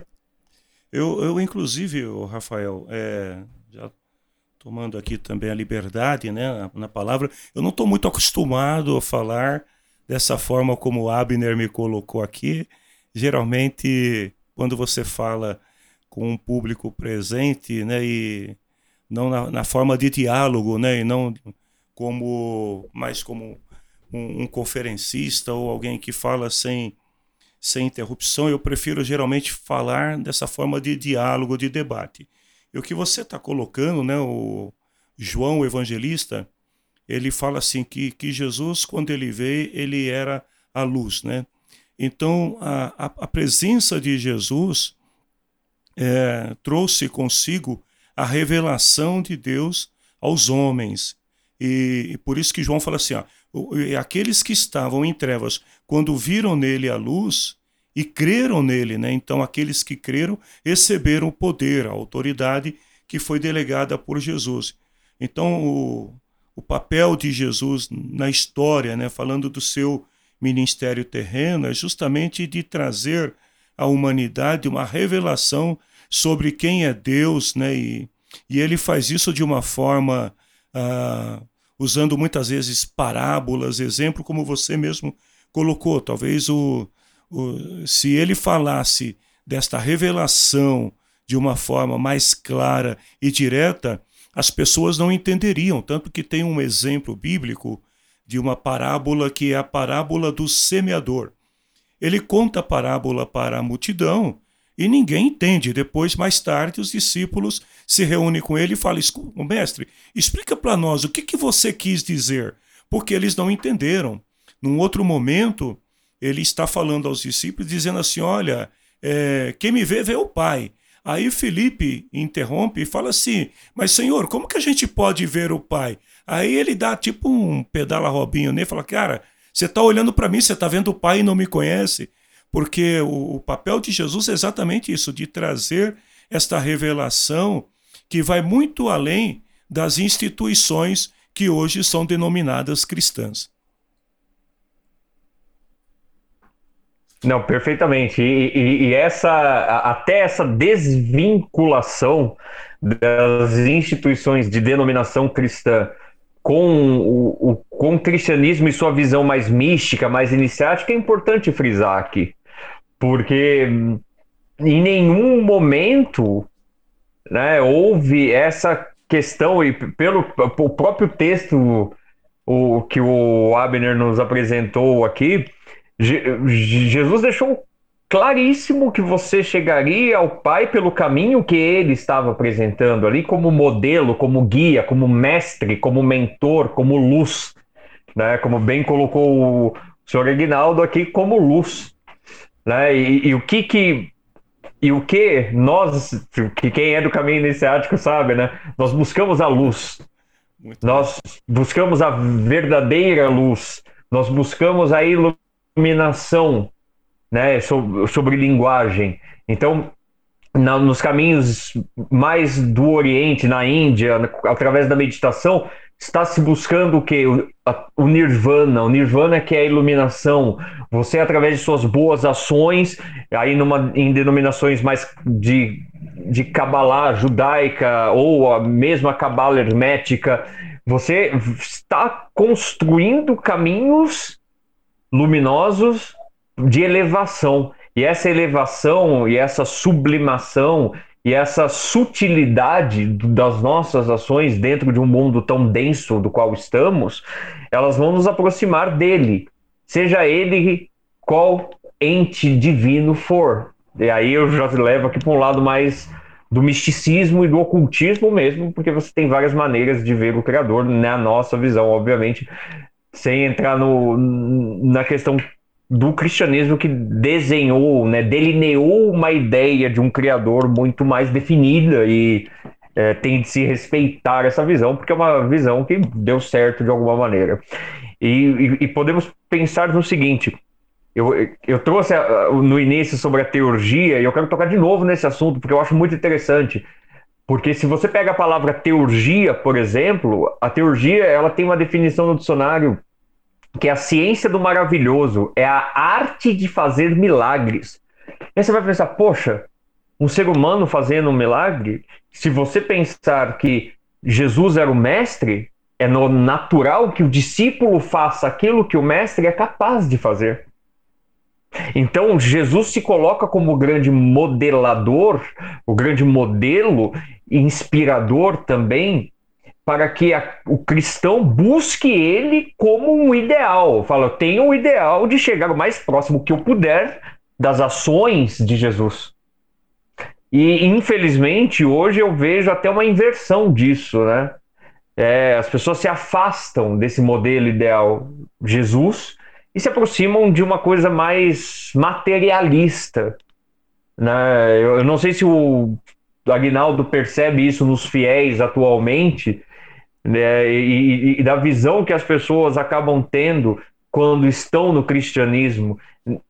Eu, eu inclusive, Rafael, é, já tomando aqui também a liberdade, né, na, na palavra, eu não estou muito acostumado a falar dessa forma como o Abner me colocou aqui geralmente quando você fala com um público presente, né, e não na, na forma de diálogo, né, e não como mais como um, um, conferencista ou alguém que fala sem sem interrupção, eu prefiro geralmente falar dessa forma de diálogo, de debate. E o que você está colocando, né, o João o Evangelista, ele fala assim que, que Jesus, quando ele veio, ele era a luz, né? Então, a, a, presença de Jesus é, trouxe consigo a revelação de Deus aos homens. E, e, por isso que João fala assim: ó, aqueles que estavam em trevas, quando viram nele a luz e creram nele, né? então aqueles que creram receberam o poder, a autoridade que foi delegada por Jesus. Então, o, o papel de Jesus na história, né? falando do seu ministério terreno é justamente de trazer à humanidade uma revelação sobre quem é Deus, né? E, e ele faz isso de uma forma ah, usando muitas vezes parábolas, exemplo, como você mesmo colocou. Talvez o, o, se ele falasse desta revelação de uma forma mais clara e direta, as pessoas não entenderiam. Tanto que tem um exemplo bíblico de uma parábola que é a parábola do semeador. Ele conta a parábola para a multidão e ninguém entende. Depois, mais tarde, os discípulos se reúnem com ele e falam: Mestre, explica para nós o que, que você quis dizer, porque eles não entenderam. Num outro momento, ele está falando aos discípulos, dizendo assim: Olha, é, quem me vê, vê o Pai. Aí Felipe interrompe e fala assim: Mas Senhor, como que a gente pode ver o Pai? Aí ele dá tipo um pedala Robinho nele e fala: Cara, você está olhando para mim, você está vendo o Pai e não me conhece. Porque o, o papel de Jesus é exatamente isso, de trazer esta revelação que vai muito além das instituições que hoje são denominadas cristãs. Não, perfeitamente. E, e, e, essa até essa desvinculação das instituições de denominação cristã com o, o, com o cristianismo e sua visão mais mística, mais iniciática, é importante frisar aqui. Porque em nenhum momento né, houve essa questão, e pelo o próprio texto o, que o Abner nos apresentou aqui, Jesus deixou claríssimo que você chegaria ao Pai pelo caminho que ele estava apresentando ali, como modelo, como guia, como mestre, como mentor, como luz. Né? Como bem colocou o senhor Aguinaldo aqui, como luz. Né? E, e o que que e o que nós, que quem é do caminho iniciático sabe, né? Nós buscamos a luz. Muito nós buscamos a verdadeira luz. Nós buscamos a iluminação iluminação, né, sobre, linguagem. Então, na, nos caminhos mais do Oriente, na Índia, através da meditação, está se buscando o que? O, o, nirvana. O nirvana que é a iluminação. Você, através de suas boas ações, aí numa, em denominações mais de, de Kabbalah judaica ou a mesma Kabbalah hermética, você está construindo caminhos luminosos de elevação. E essa elevação e essa sublimação e essa sutilidade das nossas ações dentro de um mundo tão denso do qual estamos, elas vão nos aproximar dele, seja ele qual ente divino for. E aí eu já levo aqui para um lado mais do misticismo e do ocultismo mesmo, porque você tem várias maneiras de ver o Criador na nossa visão, obviamente, sem entrar no, na questão do cristianismo que desenhou, né, delineou uma ideia de um Criador muito mais definida e é, tem de se respeitar essa visão, porque é uma visão que deu certo de alguma maneira. E, e, e podemos pensar no seguinte: eu, eu trouxe a, no início sobre a teurgia e eu quero tocar de novo nesse assunto, porque eu acho muito interessante. Porque se você pega a palavra teurgia, por exemplo, a teurgia ela tem uma definição no dicionário que é a ciência do maravilhoso, é a arte de fazer milagres. E aí você vai pensar, poxa, um ser humano fazendo um milagre? Se você pensar que Jesus era o mestre, é natural que o discípulo faça aquilo que o mestre é capaz de fazer. Então, Jesus se coloca como o grande modelador, o grande modelo, inspirador também, para que a, o cristão busque ele como um ideal. Fala, eu tenho o ideal de chegar o mais próximo que eu puder das ações de Jesus. E, infelizmente, hoje eu vejo até uma inversão disso, né? É, as pessoas se afastam desse modelo ideal Jesus e se aproximam de uma coisa mais materialista. Né? Eu, eu não sei se o Agnaldo percebe isso nos fiéis atualmente, né? e, e, da visão que as pessoas acabam tendo quando estão no cristianismo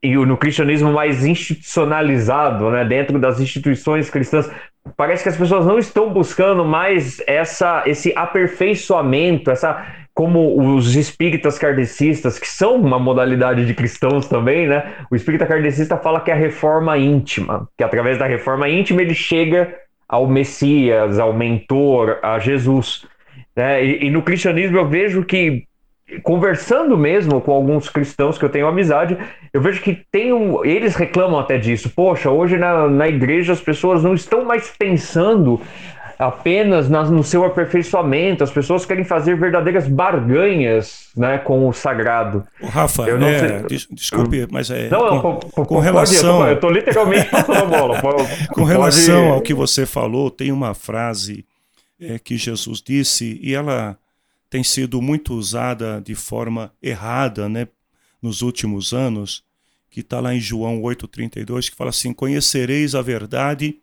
e no cristianismo mais institucionalizado, né, dentro das instituições cristãs, parece que as pessoas não estão buscando mais essa, esse aperfeiçoamento, essa como os espíritas kardecistas, que são uma modalidade de cristãos também, né? O espírita kardecista fala que é a reforma íntima, que através da reforma íntima ele chega ao Messias, ao mentor, a Jesus. Né? E, e no cristianismo eu vejo que conversando mesmo com alguns cristãos que eu tenho amizade, eu vejo que tem um, eles reclamam até disso. Poxa, hoje na, na igreja as pessoas não estão mais pensando apenas na, no seu aperfeiçoamento, as pessoas querem fazer verdadeiras barganhas né, com o sagrado. Rafa, eu não é, sei... desculpe, mas é. Não, com, com, com relação. eu estou literalmente [LAUGHS] passando a bola. com relação pode... ao que você falou, tem uma frase é, que Jesus disse e ela tem sido muito usada de forma errada né, nos últimos anos, que está lá em João 8,32, que fala assim: Conhecereis a verdade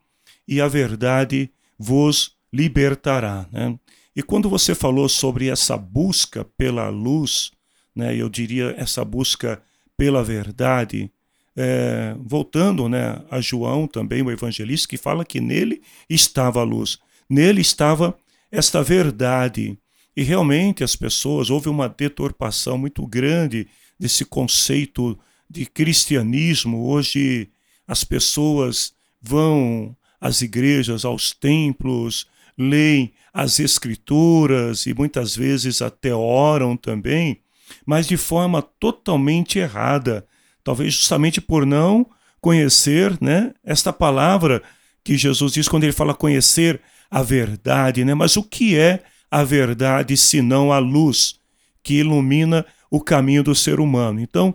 e a verdade vos libertará. Né? E quando você falou sobre essa busca pela luz, né, eu diria essa busca pela verdade, é, voltando né, a João também, o evangelista, que fala que nele estava a luz, nele estava esta verdade. E realmente as pessoas, houve uma deturpação muito grande desse conceito de cristianismo. Hoje as pessoas vão às igrejas, aos templos, leem as escrituras e muitas vezes até oram também, mas de forma totalmente errada, talvez justamente por não conhecer, né, esta palavra que Jesus diz quando ele fala conhecer a verdade, né? Mas o que é a verdade senão a luz que ilumina o caminho do ser humano. Então,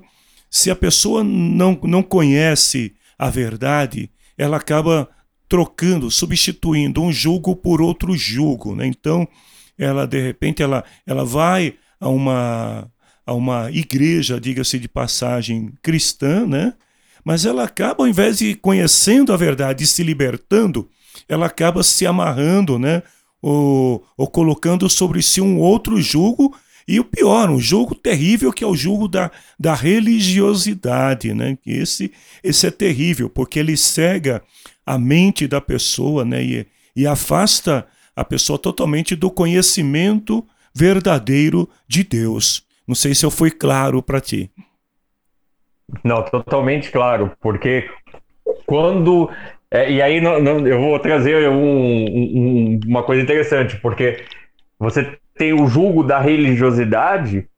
se a pessoa não, não conhece a verdade, ela acaba trocando, substituindo um julgo por outro julgo. Né? Então, ela de repente ela, ela vai a uma, a uma igreja, diga-se de passagem, cristã, né? mas ela acaba, ao invés de conhecendo a verdade e se libertando, ela acaba se amarrando, né? ou, ou colocando sobre si um outro julgo, e o pior, um julgo terrível que é o julgo da, da religiosidade, né? Esse, esse é terrível, porque ele cega a mente da pessoa, né? E, e afasta a pessoa totalmente do conhecimento verdadeiro de Deus. Não sei se eu fui claro para ti. Não, totalmente claro, porque quando é, e aí não, não, eu vou trazer um, um, uma coisa interessante, porque você tem o julgo da religiosidade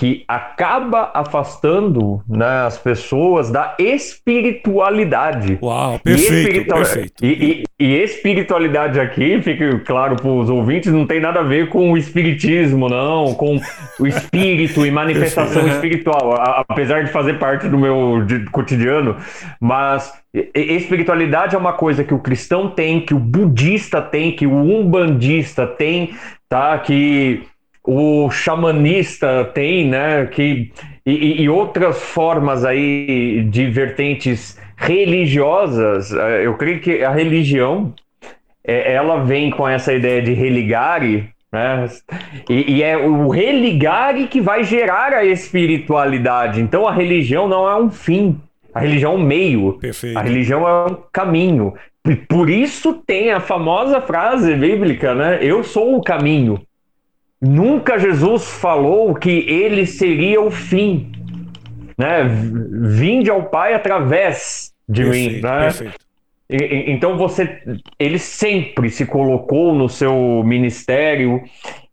que acaba afastando né, as pessoas da espiritualidade. Uau, perfeito, e, espiritu... perfeito. E, e, e, espiritualidade aqui, fique claro para os ouvintes, não tem nada a ver com o espiritismo, não, com o espírito e manifestação [LAUGHS] espiritual, apesar de fazer parte do meu cotidiano, mas espiritualidade é uma coisa que o cristão tem, que o budista tem, que o umbandista tem, tá? Que o xamanista tem, né? Que, e, e, outras formas aí de vertentes religiosas. Eh, eu creio que a religião é, ela vem com essa ideia de religare, né? E, e, é o religare que vai gerar a espiritualidade. Então a religião não é um fim, a religião é um meio. Perfeito. A religião é um caminho. Por isso tem a famosa frase bíblica, né? Eu sou o caminho. Nunca Jesus falou que ele seria o fim, né? Vinde ao Pai através de perfeito, mim, né? Perfeito. E, então você, ele sempre se colocou no seu ministério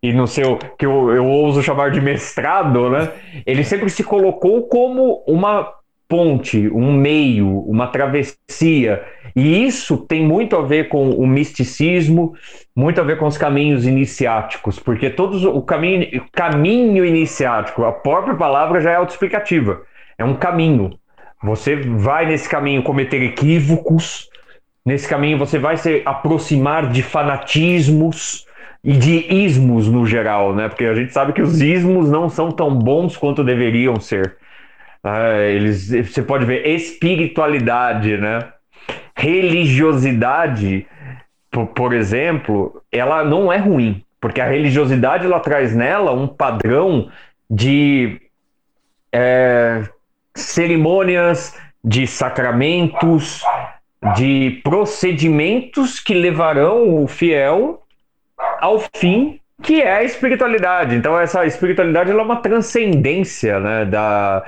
e no seu que eu, eu ouso chamar de mestrado, né? Ele sempre se colocou como uma ponte, um meio, uma travessia. E isso tem muito a ver com o misticismo, muito a ver com os caminhos iniciáticos, porque todos o caminho, caminho iniciático, a própria palavra já é autoexplicativa. É um caminho. Você vai nesse caminho cometer equívocos, nesse caminho você vai se aproximar de fanatismos e de ismos no geral, né? Porque a gente sabe que os ismos não são tão bons quanto deveriam ser. Ah, eles, você pode ver espiritualidade, né? Religiosidade, por, por exemplo, ela não é ruim, porque a religiosidade ela traz nela um padrão de é, cerimônias, de sacramentos, de procedimentos que levarão o fiel ao fim que é a espiritualidade. Então essa espiritualidade é uma transcendência né, da,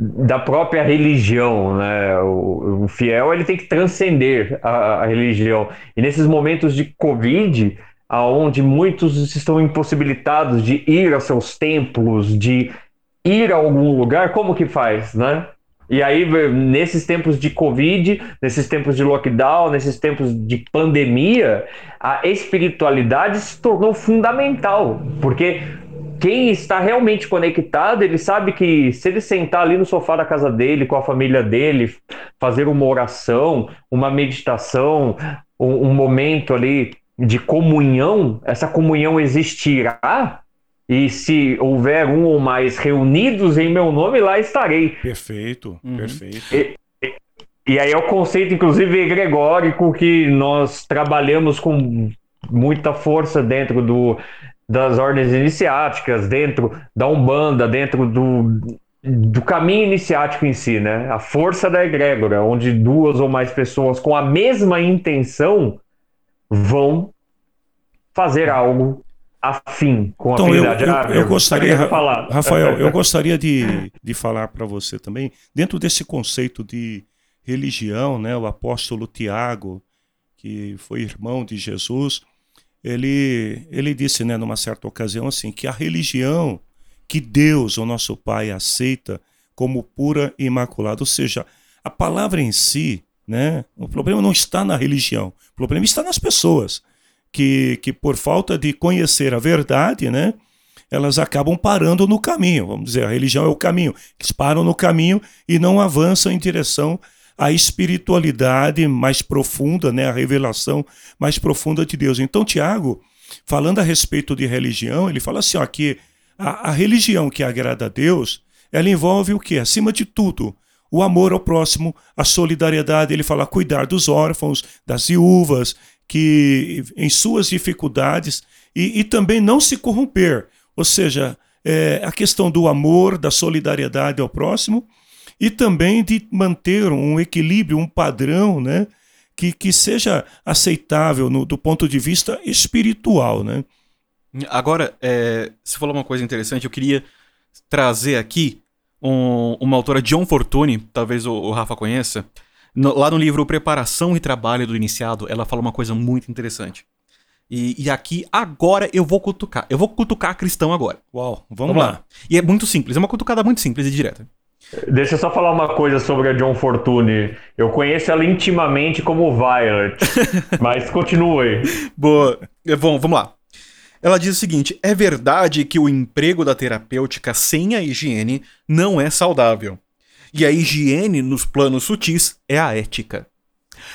da própria religião, né? O, o, fiel ele tem que transcender a, a, religião. E nesses momentos de Covid, aonde muitos estão impossibilitados de ir a seus templos, de ir a algum lugar, como que faz, né? E aí, nesses tempos de Covid, nesses tempos de lockdown, nesses tempos de pandemia, a espiritualidade se tornou fundamental, porque quem está realmente conectado, ele sabe que se ele sentar ali no sofá da casa dele, com a família dele, fazer uma oração, uma meditação, um, um momento ali de comunhão, essa comunhão existirá. E se houver um ou mais reunidos em meu nome, lá estarei. Perfeito, uhum. perfeito. E, e aí é o conceito, inclusive, egregórico que nós trabalhamos com muita força dentro do, das ordens iniciáticas, dentro da Umbanda, dentro do, do caminho iniciático em si, né? A força da egrégora, onde duas ou mais pessoas com a mesma intenção vão fazer algo afim com então, a afinidade. Eu, eu, ah, eu gostaria, falar. Rafael, [LAUGHS] eu gostaria de, de falar para você também, dentro desse conceito de religião, né? O apóstolo Tiago, que foi irmão de Jesus, ele, ele disse, né, numa certa ocasião, assim, que a religião que Deus, o nosso Pai, aceita como pura e imaculada, ou seja, a palavra em si, né, o problema não está na religião, o problema está nas pessoas, que, que por falta de conhecer a verdade, né, elas acabam parando no caminho, vamos dizer, a religião é o caminho, eles param no caminho e não avançam em direção a espiritualidade mais profunda, né, a revelação mais profunda de Deus. Então, Tiago, falando a respeito de religião, ele fala assim, ó, que a, a religião que agrada a Deus, ela envolve o que? Acima de tudo, o amor ao próximo, a solidariedade, ele fala cuidar dos órfãos, das viúvas, que em suas dificuldades, e, e também não se corromper, ou seja, é, a questão do amor, da solidariedade ao próximo, e também de manter um equilíbrio, um padrão, né? Que, que seja aceitável no, do ponto de vista espiritual, né? Agora, é, você falou uma coisa interessante, eu queria trazer aqui um, uma autora, John Fortune, talvez o, o Rafa conheça. No, lá no livro Preparação e Trabalho do Iniciado, ela fala uma coisa muito interessante. E, e aqui, agora, eu vou cutucar. Eu vou cutucar cristão agora. Uau, vamos, vamos lá. lá. E é muito simples, é uma cutucada muito simples e direta. Deixa eu só falar uma coisa sobre a John Fortune. Eu conheço ela intimamente como Violet. [LAUGHS] mas continue. Boa. É, bom, vamos lá. Ela diz o seguinte: é verdade que o emprego da terapêutica sem a higiene não é saudável. E a higiene nos planos sutis é a ética.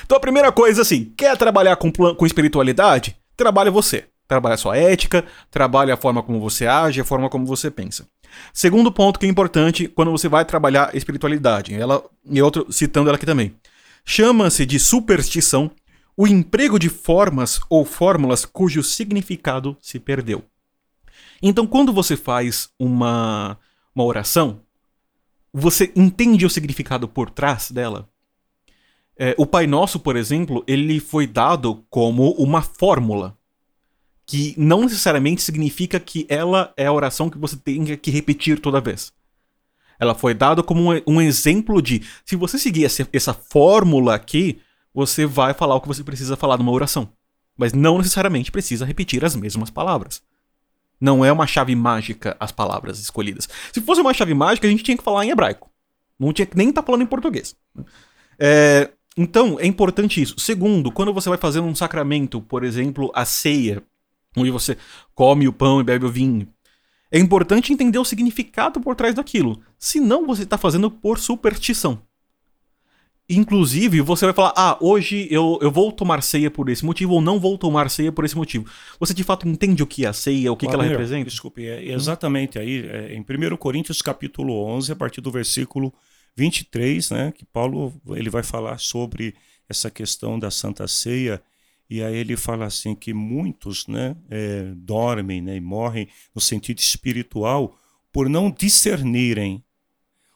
Então a primeira coisa, assim, quer trabalhar com, com espiritualidade? Trabalha você. Trabalha sua ética, trabalha a forma como você age, a forma como você pensa. Segundo ponto que é importante quando você vai trabalhar espiritualidade, ela e outro citando ela aqui também. Chama-se de superstição o emprego de formas ou fórmulas cujo significado se perdeu. Então, quando você faz uma, uma oração, você entende o significado por trás dela? É, o Pai Nosso, por exemplo, ele foi dado como uma fórmula que não necessariamente significa que ela é a oração que você tem que repetir toda vez. Ela foi dada como um, um exemplo de se você seguir essa, essa fórmula aqui, você vai falar o que você precisa falar numa oração. Mas não necessariamente precisa repetir as mesmas palavras. Não é uma chave mágica as palavras escolhidas. Se fosse uma chave mágica, a gente tinha que falar em hebraico. Não tinha que nem estar tá falando em português. É, então, é importante isso. Segundo, quando você vai fazer um sacramento, por exemplo, a ceia, onde você come o pão e bebe o vinho. É importante entender o significado por trás daquilo. Senão você está fazendo por superstição. Inclusive, você vai falar: ah, hoje eu, eu vou tomar ceia por esse motivo ou não vou tomar ceia por esse motivo. Você de fato entende o que é a ceia, o que, que ela representa? Desculpe, é exatamente aí, é, em 1 Coríntios capítulo 11, a partir do versículo 23, né, que Paulo ele vai falar sobre essa questão da Santa Ceia e aí ele fala assim que muitos né, é, dormem né, e morrem no sentido espiritual por não discernirem.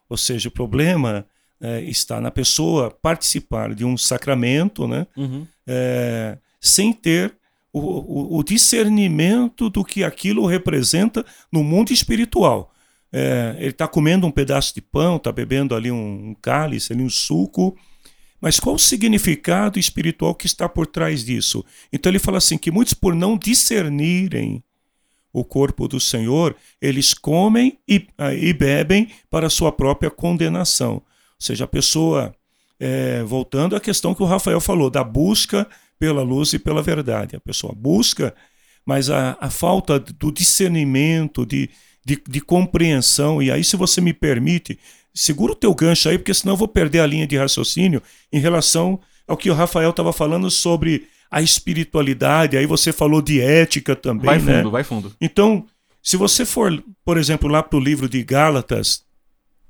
Ou seja, o problema é, está na pessoa participar de um sacramento né, uhum. é, sem ter o, o, o, discernimento do que aquilo representa no mundo espiritual. É, ele está comendo um pedaço de pão, está bebendo ali um, um cálice, ali um suco, mas qual o significado espiritual que está por trás disso? Então ele fala assim que muitos por não discernirem o corpo do Senhor, eles comem e, ah, e bebem para sua própria condenação. Ou seja, a pessoa, é, voltando à questão que o Rafael falou, da busca pela luz e pela verdade. A pessoa busca, mas a, a falta do discernimento, de, de, de compreensão, e aí, se você me permite, segura o teu gancho aí, porque senão eu vou perder a linha de raciocínio em relação ao que o Rafael estava falando sobre a espiritualidade. Aí você falou de ética também. Vai né? fundo, vai fundo. Então, se você for, por exemplo, lá para o livro de Gálatas,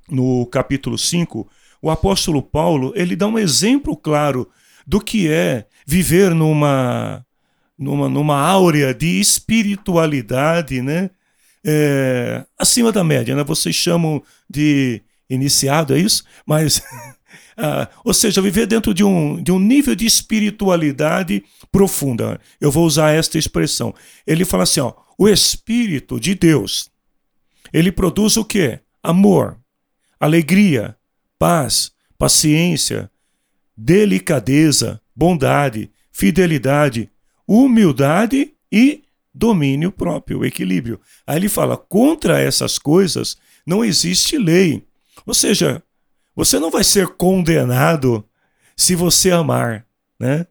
no capítulo 5, o apóstolo Paulo ele dá um exemplo claro do que é viver numa, numa, numa áurea de espiritualidade, né? É, acima da média, né? Vocês chamam de iniciado, é isso? Mas, [LAUGHS] ah, ou seja, viver dentro de um, de um nível de espiritualidade profunda. Eu vou usar esta expressão. Ele fala assim: ó, o Espírito de Deus, ele produz o quê? Amor, alegria, paz, paciência, delicadeza, bondade, fidelidade, humildade e domínio próprio, equilíbrio. Aí ele fala: contra essas coisas não existe lei. Ou seja, você não vai ser condenado se você amar, né?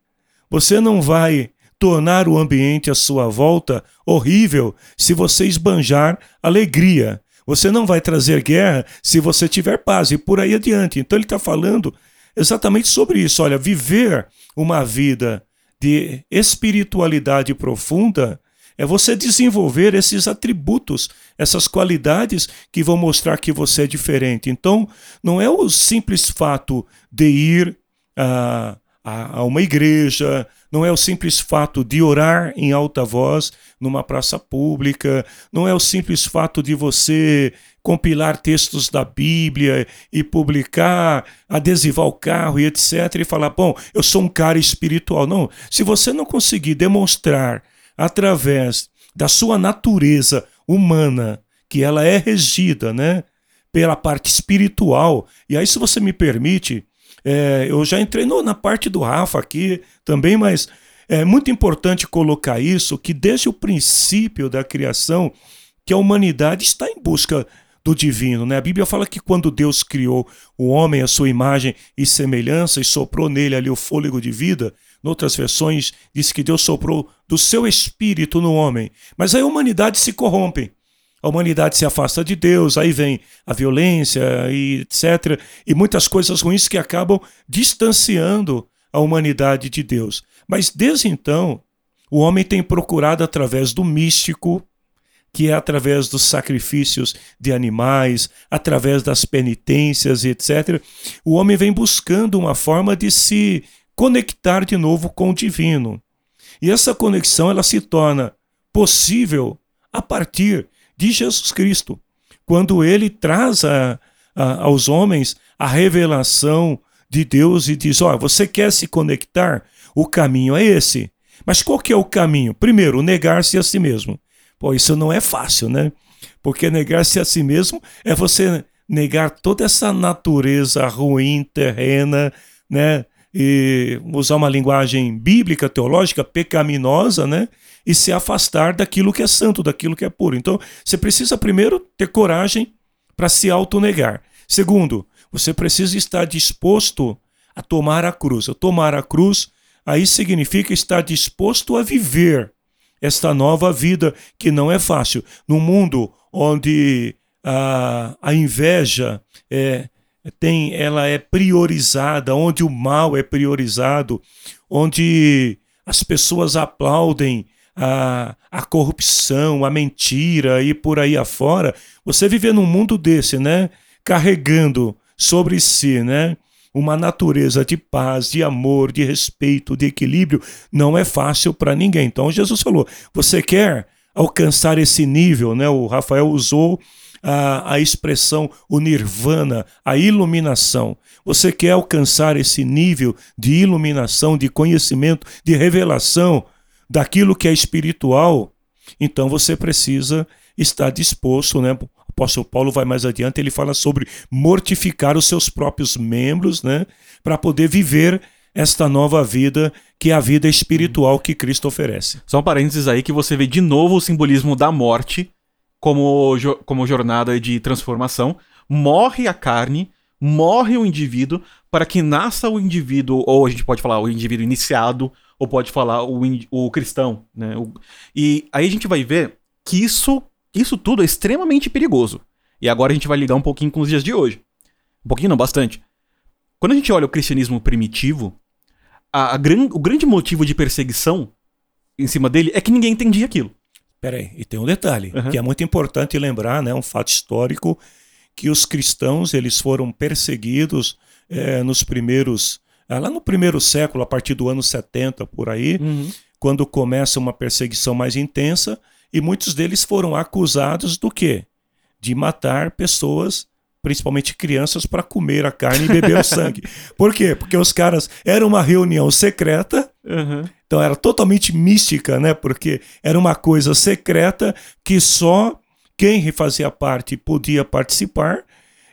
Você não vai tornar o ambiente à sua volta horrível se você esbanjar alegria. Você não vai trazer guerra se você tiver paz e por aí adiante. Então ele está falando exatamente sobre isso. Olha, viver uma vida de espiritualidade profunda é você desenvolver esses atributos, essas qualidades que vão mostrar que você é diferente. Então, não é o simples fato de ir a, a, a uma igreja, não é o simples fato de orar em alta voz numa praça pública, não é o simples fato de você compilar textos da Bíblia e publicar, adesivar o carro e etc. e falar, bom, eu sou um cara espiritual. Não, se você não conseguir demonstrar através da sua natureza humana, que ela é regida, né, pela parte espiritual. E aí, se você me permite, é, eu já entrei no, na parte do Rafa aqui também, mas é muito importante colocar isso, que desde o princípio da criação, que a humanidade está em busca do divino. Né? A Bíblia fala que quando Deus criou o homem, a sua imagem e semelhança, e soprou nele ali o fôlego de vida, Noutras versões, diz que Deus soprou do seu espírito no homem. Mas aí a humanidade se corrompe. A humanidade se afasta de Deus, aí vem a violência e etc. E muitas coisas ruins que acabam distanciando a humanidade de Deus. Mas desde então, o homem tem procurado através do místico, que é através dos sacrifícios de animais, através das penitências etc. O homem vem buscando uma forma de se conectar de novo com o divino. E essa conexão ela se torna possível a partir de Jesus Cristo, quando ele traz a, a, aos homens a revelação de Deus e diz: Ó, oh, você quer se conectar? O caminho é esse. Mas qual que é o caminho? Primeiro, negar-se a si mesmo. Pô, isso não é fácil, né? Porque negar-se a si mesmo é você negar toda essa natureza ruim, terrena, né? E usar uma linguagem bíblica, teológica, pecaminosa, né? E se afastar daquilo que é santo, daquilo que é puro. Então, você precisa primeiro ter coragem para se autonegar. Segundo, você precisa estar disposto a tomar a cruz. Tomar a cruz, aí significa estar disposto a viver esta nova vida que não é fácil. Num mundo onde a, a inveja é, tem, ela é priorizada, onde o mal é priorizado, onde as pessoas aplaudem a, a corrupção, a mentira e por aí afora. Você viver num mundo desse, né? Carregando sobre si, né? Uma natureza de paz, de amor, de respeito, de equilíbrio, não é fácil para ninguém. Então Jesus falou: você quer alcançar esse nível, né? O Rafael usou a, a expressão o nirvana, a iluminação. Você quer alcançar esse nível de iluminação, de conhecimento, de revelação daquilo que é espiritual, então você precisa estar disposto, né? O apóstolo Paulo vai mais adiante, ele fala sobre mortificar os seus próprios membros, né, para poder viver esta nova vida, que é a vida espiritual que Cristo oferece. Só um parênteses aí que você vê de novo o simbolismo da morte como, como jornada de transformação. Morre a carne, morre o indivíduo, para que nasça o indivíduo, ou a gente pode falar o indivíduo iniciado, ou pode falar o, o cristão. Né? O, e aí a gente vai ver que isso, isso tudo é extremamente perigoso. E agora a gente vai ligar um pouquinho com os dias de hoje. Um pouquinho não, bastante. Quando a gente olha o cristianismo primitivo, a, a gran, o grande motivo de perseguição em cima dele é que ninguém entendia aquilo. Peraí, e tem um detalhe uhum. que é muito importante lembrar, né, um fato histórico, que os cristãos eles foram perseguidos é, nos primeiros, é, lá no primeiro século, a partir do ano 70 por aí, uhum. quando começa uma perseguição mais intensa, e muitos deles foram acusados do quê? De matar pessoas principalmente crianças, para comer a carne e beber o sangue. [LAUGHS] Por quê? Porque os caras. Era uma reunião secreta, uhum. então era totalmente mística, né? Porque era uma coisa secreta que só quem fazia parte podia participar.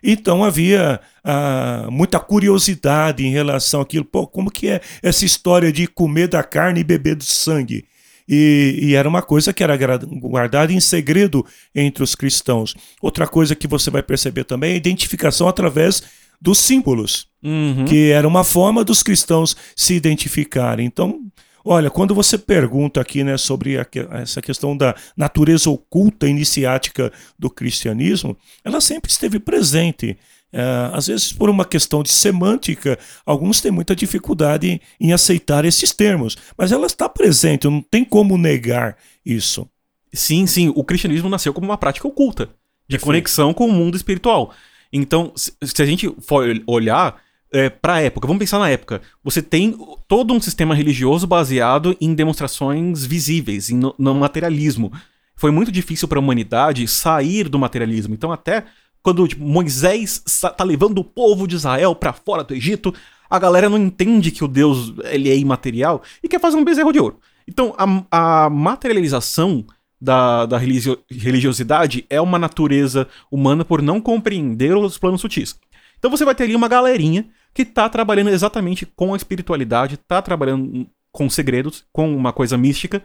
Então havia ah, muita curiosidade em relação àquilo. Pô, como que é essa história de comer da carne e beber do sangue? E, e, era uma coisa que era guardada em segredo entre os cristãos. Outra coisa que você vai perceber também é a identificação através dos símbolos, uhum. que era uma forma dos cristãos se identificarem. Então, olha, quando você pergunta aqui né, sobre a, essa questão da natureza oculta iniciática do cristianismo, ela sempre esteve presente. É, às vezes, por uma questão de semântica, alguns têm muita dificuldade em aceitar esses termos, mas ela está presente, não tem como negar isso. Sim, sim, o cristianismo nasceu como uma prática oculta, de conexão com o mundo espiritual. Então, se, se a gente for olhar é, para a época, vamos pensar na época, você tem todo um sistema religioso baseado em demonstrações visíveis, em, no, no materialismo. Foi muito difícil para a humanidade sair do materialismo. Então, até quando tipo, Moisés tá levando o povo de Israel para fora do Egito, a galera não entende que o Deus ele é imaterial e quer fazer um bezerro de ouro. Então, a, a materialização da, da religiosidade é uma natureza humana por não compreender os planos sutis. Então você vai ter ali uma galerinha que está trabalhando exatamente com a espiritualidade, está trabalhando com segredos, com uma coisa mística,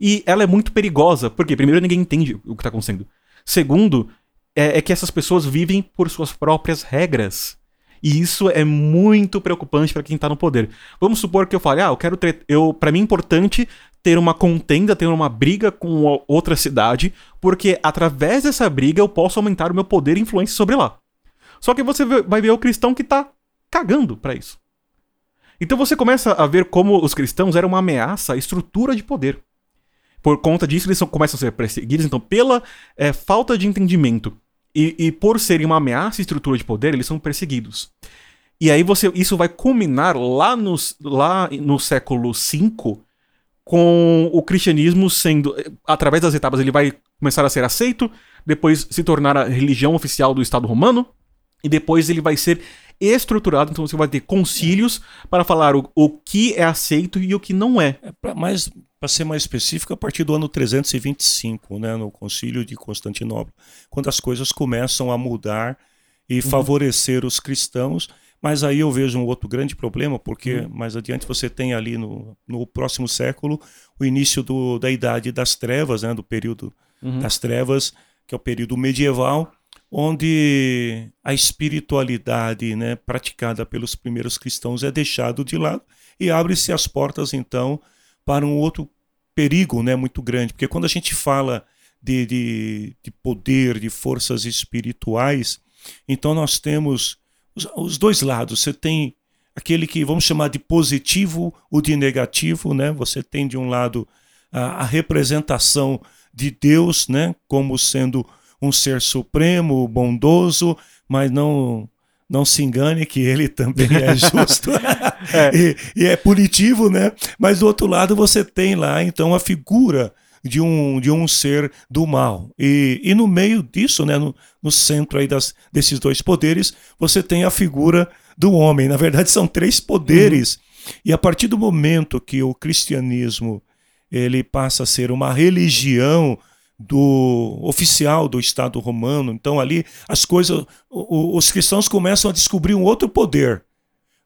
e ela é muito perigosa, porque, primeiro, ninguém entende o que está acontecendo. Segundo, é, é que essas pessoas vivem por suas próprias regras. E isso é muito preocupante para quem tá no poder. Vamos supor que eu fale, ah, eu quero. Eu, para mim é importante ter uma contenda, ter uma briga com outra cidade, porque através dessa briga eu posso aumentar o meu poder e influência sobre lá. Só que você vai ver o cristão que tá cagando para isso. Então você começa a ver como os cristãos eram uma ameaça à estrutura de poder. Por conta disso, eles começam a ser perseguidos. Então, pela é, falta de entendimento e, e, por serem uma ameaça à estrutura de poder, eles são perseguidos. E aí você, isso vai culminar lá, lá no século V com o cristianismo sendo, através das etapas, ele vai começar a ser aceito, depois se tornar a religião oficial do Estado romano, e depois ele vai ser estruturado, então você vai ter concílios para falar o, o que é aceito e o que não é. é pra, mas, para ser mais específico, a partir do ano 325, né, no concílio de Constantinopla, quando as coisas começam a mudar e uhum. favorecer os cristãos, mas aí eu vejo um outro grande problema, porque uhum. mais adiante você tem ali no, no próximo século o início do, da Idade das Trevas, né, do período uhum. das Trevas, que é o período medieval, onde a espiritualidade né, praticada pelos primeiros cristãos é deixado de lado e abre-se as portas então para um outro perigo né, muito grande, porque quando a gente fala de, de, de poder, de forças espirituais, então nós temos os, os dois lados. Você tem aquele que vamos chamar de positivo ou de negativo, né? Você tem de um lado a, a, representação de Deus, né, como sendo um ser supremo, bondoso, mas não não se engane que ele também é [LAUGHS] justo é. E, e, é punitivo, né? Mas do outro lado você tem lá então a figura de um, de um ser do mal. E, e no meio disso, né, no, no centro aí das, desses dois poderes, você tem a figura do homem. Na verdade, são três poderes. Uhum. E a partir do momento que o cristianismo ele passa a ser uma religião do oficial do Estado romano, então ali as coisas, os cristãos começam a descobrir um outro poder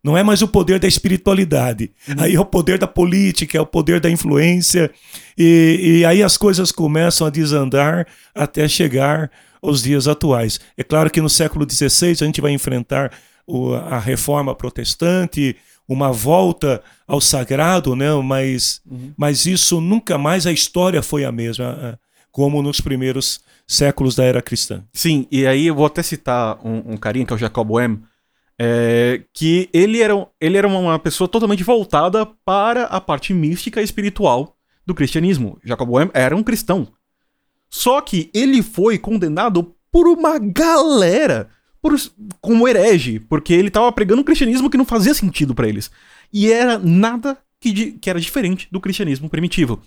não é mais o poder da espiritualidade. Uhum. Aí é o poder da política, é o poder da influência. E, e aí as coisas começam a desandar até chegar aos dias atuais. É claro que no século XVI a gente vai enfrentar o, a reforma protestante, uma volta ao sagrado, né? mas, uhum. mas isso nunca mais a história foi a mesma, como nos primeiros séculos da era cristã. Sim, e aí eu vou até citar um, um carinha que é o Jacob Boehme, é, que ele era, ele era uma pessoa totalmente voltada para a parte mística e espiritual do cristianismo. Jacob Boehme era um cristão. Só que ele foi condenado por uma galera por, como herege, porque ele estava pregando um cristianismo que não fazia sentido para eles. E era nada que, que, era diferente do cristianismo primitivo.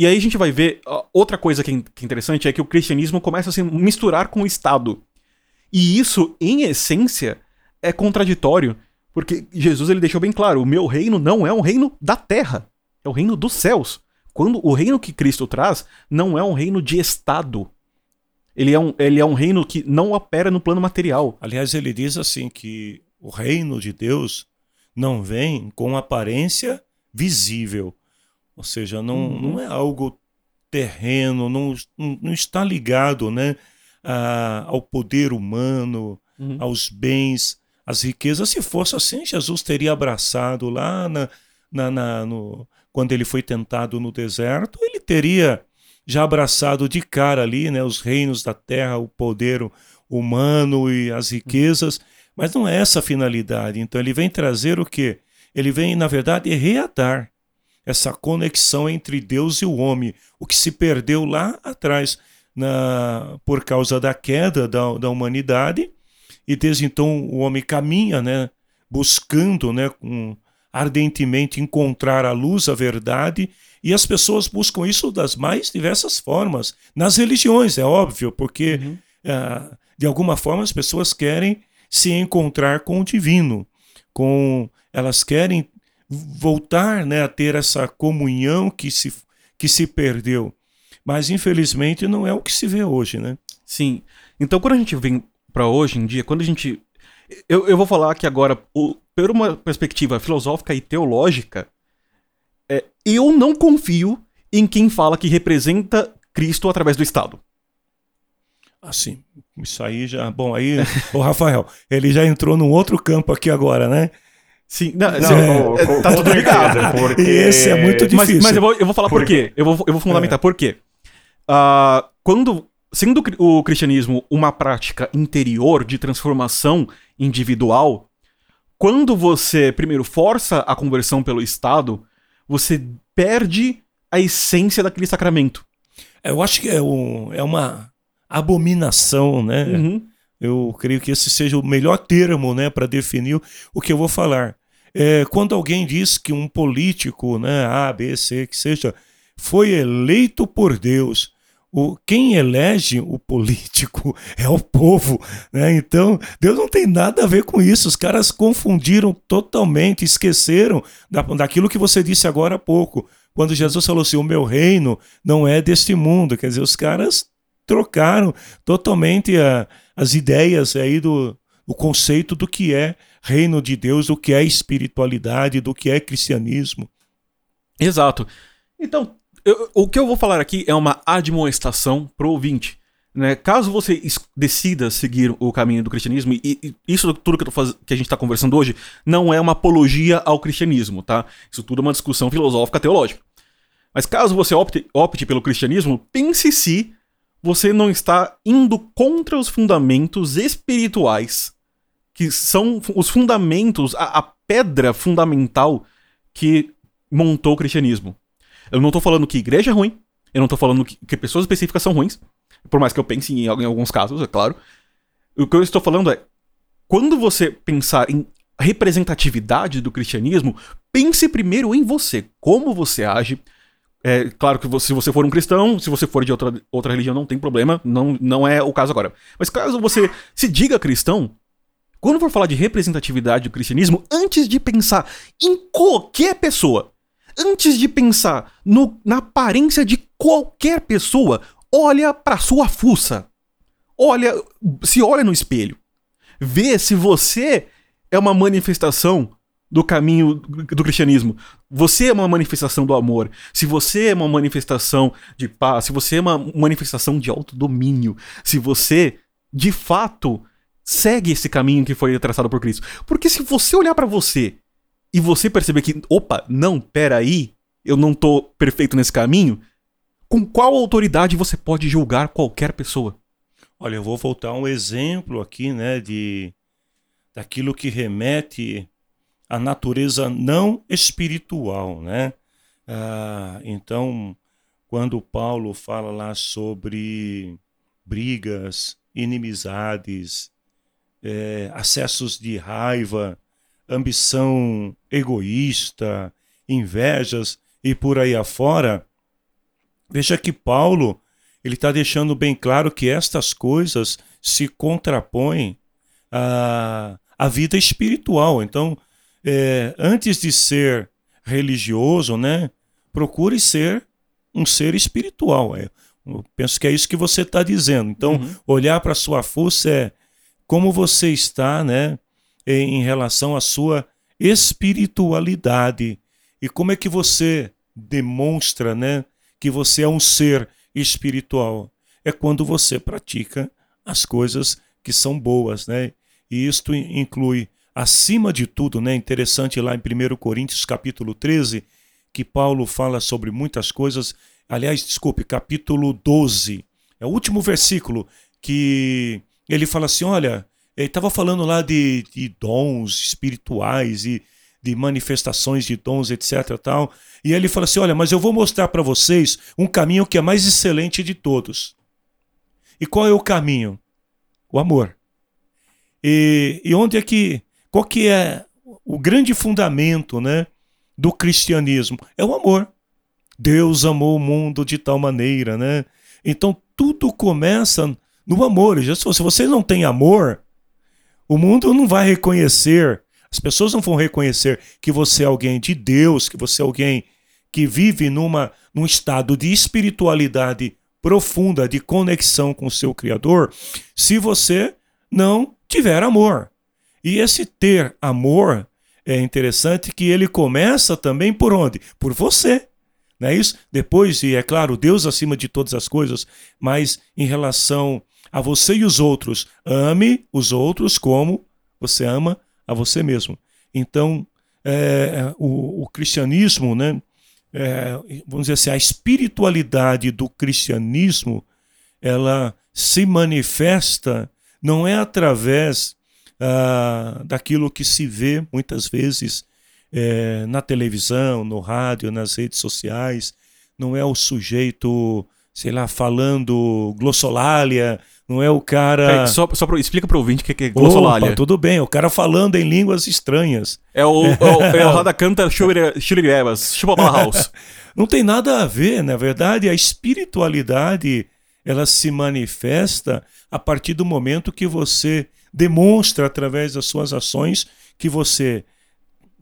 E aí a gente vai ver, outra coisa que é, que é interessante é que o cristianismo começa a se misturar com o Estado. E isso, em essência, é contraditório, porque Jesus ele deixou bem claro: o meu reino não é um reino da terra, é o reino dos céus. Quando o reino que Cristo traz não é um reino de Estado. Ele é um, ele é um reino que não opera no plano material. Aliás, ele diz assim que o reino de Deus não vem com aparência visível. Ou seja, não, uhum. não é algo terreno, não, não está ligado né, a, ao poder humano, uhum. aos bens as riquezas. Se fosse assim, Jesus teria abraçado lá na, na, na, no, quando ele foi tentado no deserto, ele teria já abraçado de cara ali né, os reinos da terra, o poder humano e as riquezas. Mas não é essa a finalidade. Então ele vem trazer o quê? Ele vem, na verdade, reatar essa conexão entre Deus e o homem, o que se perdeu lá atrás na, por causa da queda da, da humanidade e desde então o homem caminha, né, buscando, né, com, ardentemente encontrar a luz, a verdade, e as pessoas buscam isso das mais diversas formas. Nas religiões, é óbvio, porque uhum. uh, de alguma forma as pessoas querem se encontrar com o divino, com elas querem voltar né, a ter essa comunhão que se, que se perdeu. Mas infelizmente não é o que se vê hoje, né? Sim. Então quando a gente vem para hoje em dia, quando a gente. Eu, eu vou falar aqui agora, o, por uma perspectiva filosófica e teológica, é, eu não confio em quem fala que representa Cristo através do Estado. Assim, isso aí já. Bom, aí, o Rafael, ele já entrou num outro campo aqui agora, né? Sim, não, Não, é, com- tá com tudo ligado. certeza, Porque... Esse é muito Mas, difícil. mas eu, vou, eu vou falar por, Por quê. Eu vou, eu vou fundamentar por quê. Ah, quando, sendo o cri- o cristianismo uma prática interior de transformação individual, quando você, primeiro, força a conversão pelo Estado, você perde a essência daquele sacramento. Eu acho que é, um, é uma abominação, né? Uhum. Eu creio que esse seja o melhor termo, né, para definir o que eu vou falar. É, quando alguém diz que um político, né, A, B, C, que seja, foi eleito por Deus, o, quem elege o político [LAUGHS] é o povo, né? Então, Deus não tem nada a ver com isso. Os caras confundiram totalmente, esqueceram da, daquilo que você disse agora há pouco. Quando Jesus falou assim: O meu reino não é deste mundo. Quer dizer, os caras trocaram totalmente a, as ideias aí do o conceito do que é reino de Deus, do que é espiritualidade, do que é cristianismo. Exato. Então, eu- o que eu vou falar aqui é uma admoestação pro ouvinte. Né? Caso você decida seguir o caminho do cristianismo, e, e isso tudo que, faz- que a gente está conversando hoje não é uma apologia ao cristianismo, tá? Isso tudo é uma discussão filosófica teológica. Mas caso você opte, opte pelo cristianismo, pense se você não está indo contra os fundamentos espirituais, que são os fundamentos, a, a pedra fundamental que montou o cristianismo. Eu não tô falando que igreja é ruim, eu não tô falando que, que pessoas específicas são ruins, por mais que eu pense em, em alguns casos, é claro. O que eu estou falando é, quando você pensar em representatividade do cristianismo, pense primeiro em você, como você age. É claro que você- se você for um cristão, se você for de outra, outra religião, não tem problema, não, não é o caso agora. Mas caso você se diga cristão, quando for falar de representatividade do cristianismo, antes de pensar em qualquer pessoa, antes de pensar no- na aparência de qualquer pessoa, olha pra sua fuça. Olha, se olha no espelho. Vê se você é uma manifestação do caminho do cristianismo. Você é uma manifestação do amor. Se você é uma manifestação de paz, se você é uma manifestação de autodomínio, se você de fato segue esse caminho que foi traçado por Cristo. Porque se você olhar pra você e você perceber que, opa, não, pera aí, eu não tô perfeito nesse caminho, com qual autoridade você pode julgar qualquer pessoa? Olha, eu vou voltar um exemplo aqui, né, de daquilo que remete à natureza não espiritual, né? Ah, então, quando Paulo fala lá sobre brigas, inimizades, eh, acessos de raiva, ambição egoísta, invejas e por aí afora, veja que Paulo ele está deixando bem claro que estas coisas se contrapõem à, à vida espiritual. Então, é, antes de ser religioso, né, procure ser um ser espiritual. É, eu penso que é isso que você está dizendo. Então, Uhum. olhar para a sua força é como você está, né, em relação à sua espiritualidade e como é que você demonstra, né, que você é um ser espiritual. É quando você pratica as coisas que são boas, né? E isto in- inclui, acima de tudo, né? Interessante lá em 1 Coríntios capítulo 13, que Paulo fala sobre muitas coisas. Aliás, desculpe, capítulo 12. É o último versículo que ele fala assim: olha, ele estava falando lá de, de dons espirituais e de manifestações de dons, etc. Tal. E ele fala assim: olha, mas eu vou mostrar para vocês um caminho que é mais excelente de todos. E qual é o caminho? O amor. E, e onde é que. Qual que é o grande fundamento né, do cristianismo? É o amor. Deus amou o mundo de tal maneira, né? Então tudo começa no amor. Se você não tem amor, o mundo não vai reconhecer, as pessoas não vão reconhecer que você é alguém de Deus, que você é alguém que vive numa, num estado de espiritualidade profunda, de conexão com o seu Criador, se você não tiver amor. E esse ter amor é interessante que ele começa também por onde? Por você. Não é isso? Depois, e é claro, Deus acima de todas as coisas, mas em relação a você e os outros, ame os outros como você ama a você mesmo. Então, é, o, o, cristianismo, né, é, vamos dizer assim, a espiritualidade do cristianismo, ela se manifesta não é através ah, daquilo que se vê muitas vezes é, na televisão, no rádio, nas redes sociais, não é o sujeito, sei lá, falando glossolalia, não é o cara. É, só só pro, explica para o ouvinte o que é glossolalia. Opa, tudo bem, o cara falando em línguas estranhas. É o, é o, é o [LAUGHS] Radacanta Chulirevas, Chupabala [LAUGHS] House. Não tem nada a ver, na verdade, a espiritualidade ela se manifesta a partir do momento que você demonstra através das suas ações que você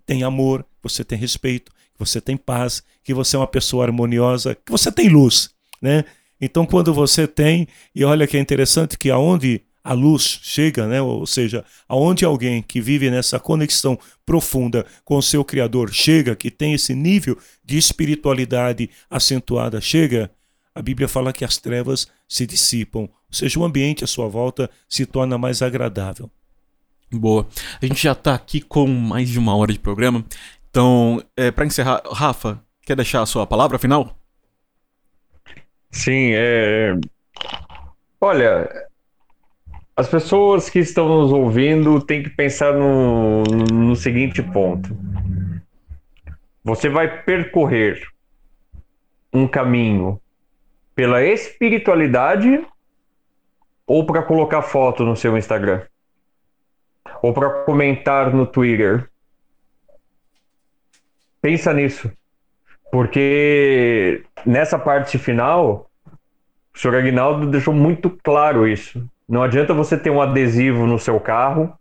tem amor, que você tem respeito, que você tem paz, que você é uma pessoa harmoniosa, que você tem luz, né? Então quando você tem, e olha que é interessante que aonde a luz chega, né? ou seja, aonde alguém que vive nessa conexão profunda com o seu Criador chega, que tem esse nível de espiritualidade acentuada, chega, a Bíblia fala que as trevas se dissipam, ou seja, o ambiente à sua volta se torna mais agradável. Boa. A gente já está aqui com mais de uma hora de programa, então, é, para encerrar, Rafa, quer deixar a sua palavra final? Sim, é. Olha, as pessoas que estão nos ouvindo têm que pensar no, no seguinte ponto. Você vai percorrer um caminho pela espiritualidade ou para colocar foto no seu Instagram? Ou para comentar no Twitter? Pensa nisso. Porque nessa parte final, o senhor Aguinaldo deixou muito claro isso. Não adianta você ter um adesivo no seu carro,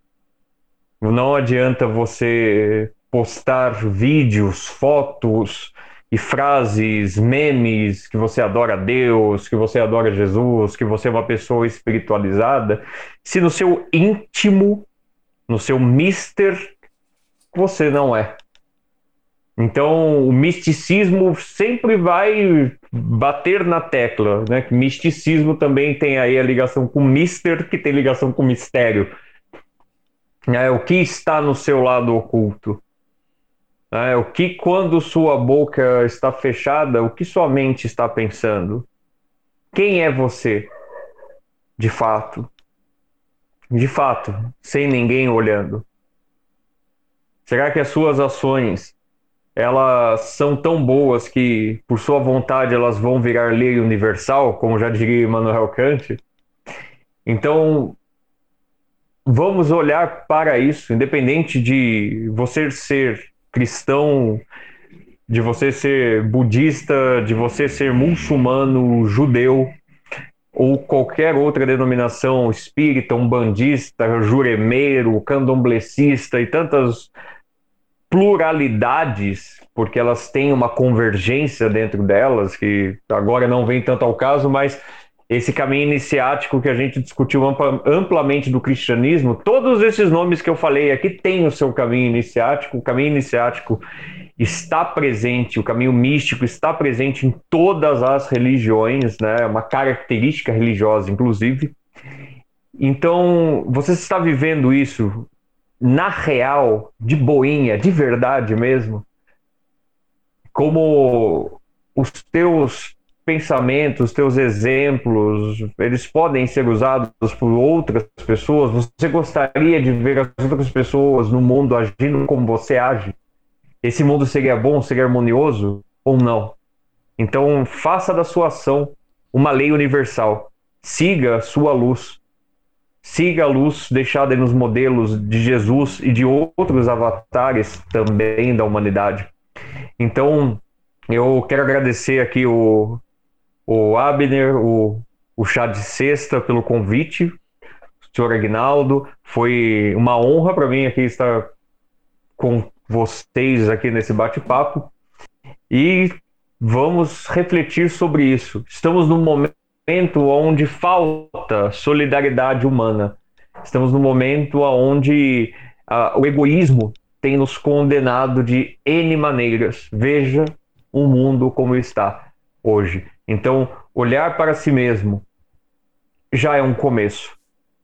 não adianta você postar vídeos, fotos, e frases, memes que você adora Deus, que você adora Jesus, que você é uma pessoa espiritualizada, se no seu íntimo, no seu mister, você não é. Então, o misticismo sempre vai bater na tecla, né? Misticismo também tem aí a ligação com mister, que tem ligação com mistério. É, o que está no seu lado oculto? É, o que, quando sua boca está fechada, o que sua mente está pensando? Quem é você? De fato. De fato, sem ninguém olhando. Será que as suas ações elas são tão boas que, por sua vontade, elas vão virar lei universal, como já diria Immanuel Kant? Então, vamos olhar para isso, independente de você ser cristão, de você ser budista, de você ser muçulmano, judeu, ou qualquer outra denominação espírita, umbandista, juremeiro, candomblecista e tantas pluralidades, porque elas têm uma convergência dentro delas, que agora não vem tanto ao caso, mas esse caminho iniciático que a gente discutiu amplamente do cristianismo, todos esses nomes que eu falei aqui têm o seu caminho iniciático, o caminho iniciático está presente, o caminho místico está presente em todas as religiões, né? uma característica religiosa, inclusive. Então, você está vivendo isso na real, de boinha, de verdade mesmo, como os teus pensamentos, teus exemplos, eles podem ser usados por outras pessoas? Você gostaria de ver as outras pessoas no mundo agindo como você age? Esse mundo seria bom, seria harmonioso ou não? Então, faça da sua ação uma lei universal. Siga sua luz. Siga a luz deixada nos modelos de Jesus e de outros avatares também da humanidade. Então, eu quero agradecer aqui o o Abner, o, o Chá de Sexta, pelo convite, senhor Agnaldo. Foi uma honra para mim aqui estar com vocês aqui nesse bate-papo. E vamos refletir sobre isso. Estamos num momento onde falta solidariedade humana. Estamos num momento onde uh, o egoísmo tem nos condenado de N maneiras. Veja o mundo como está hoje. Então, olhar para si mesmo já é um começo,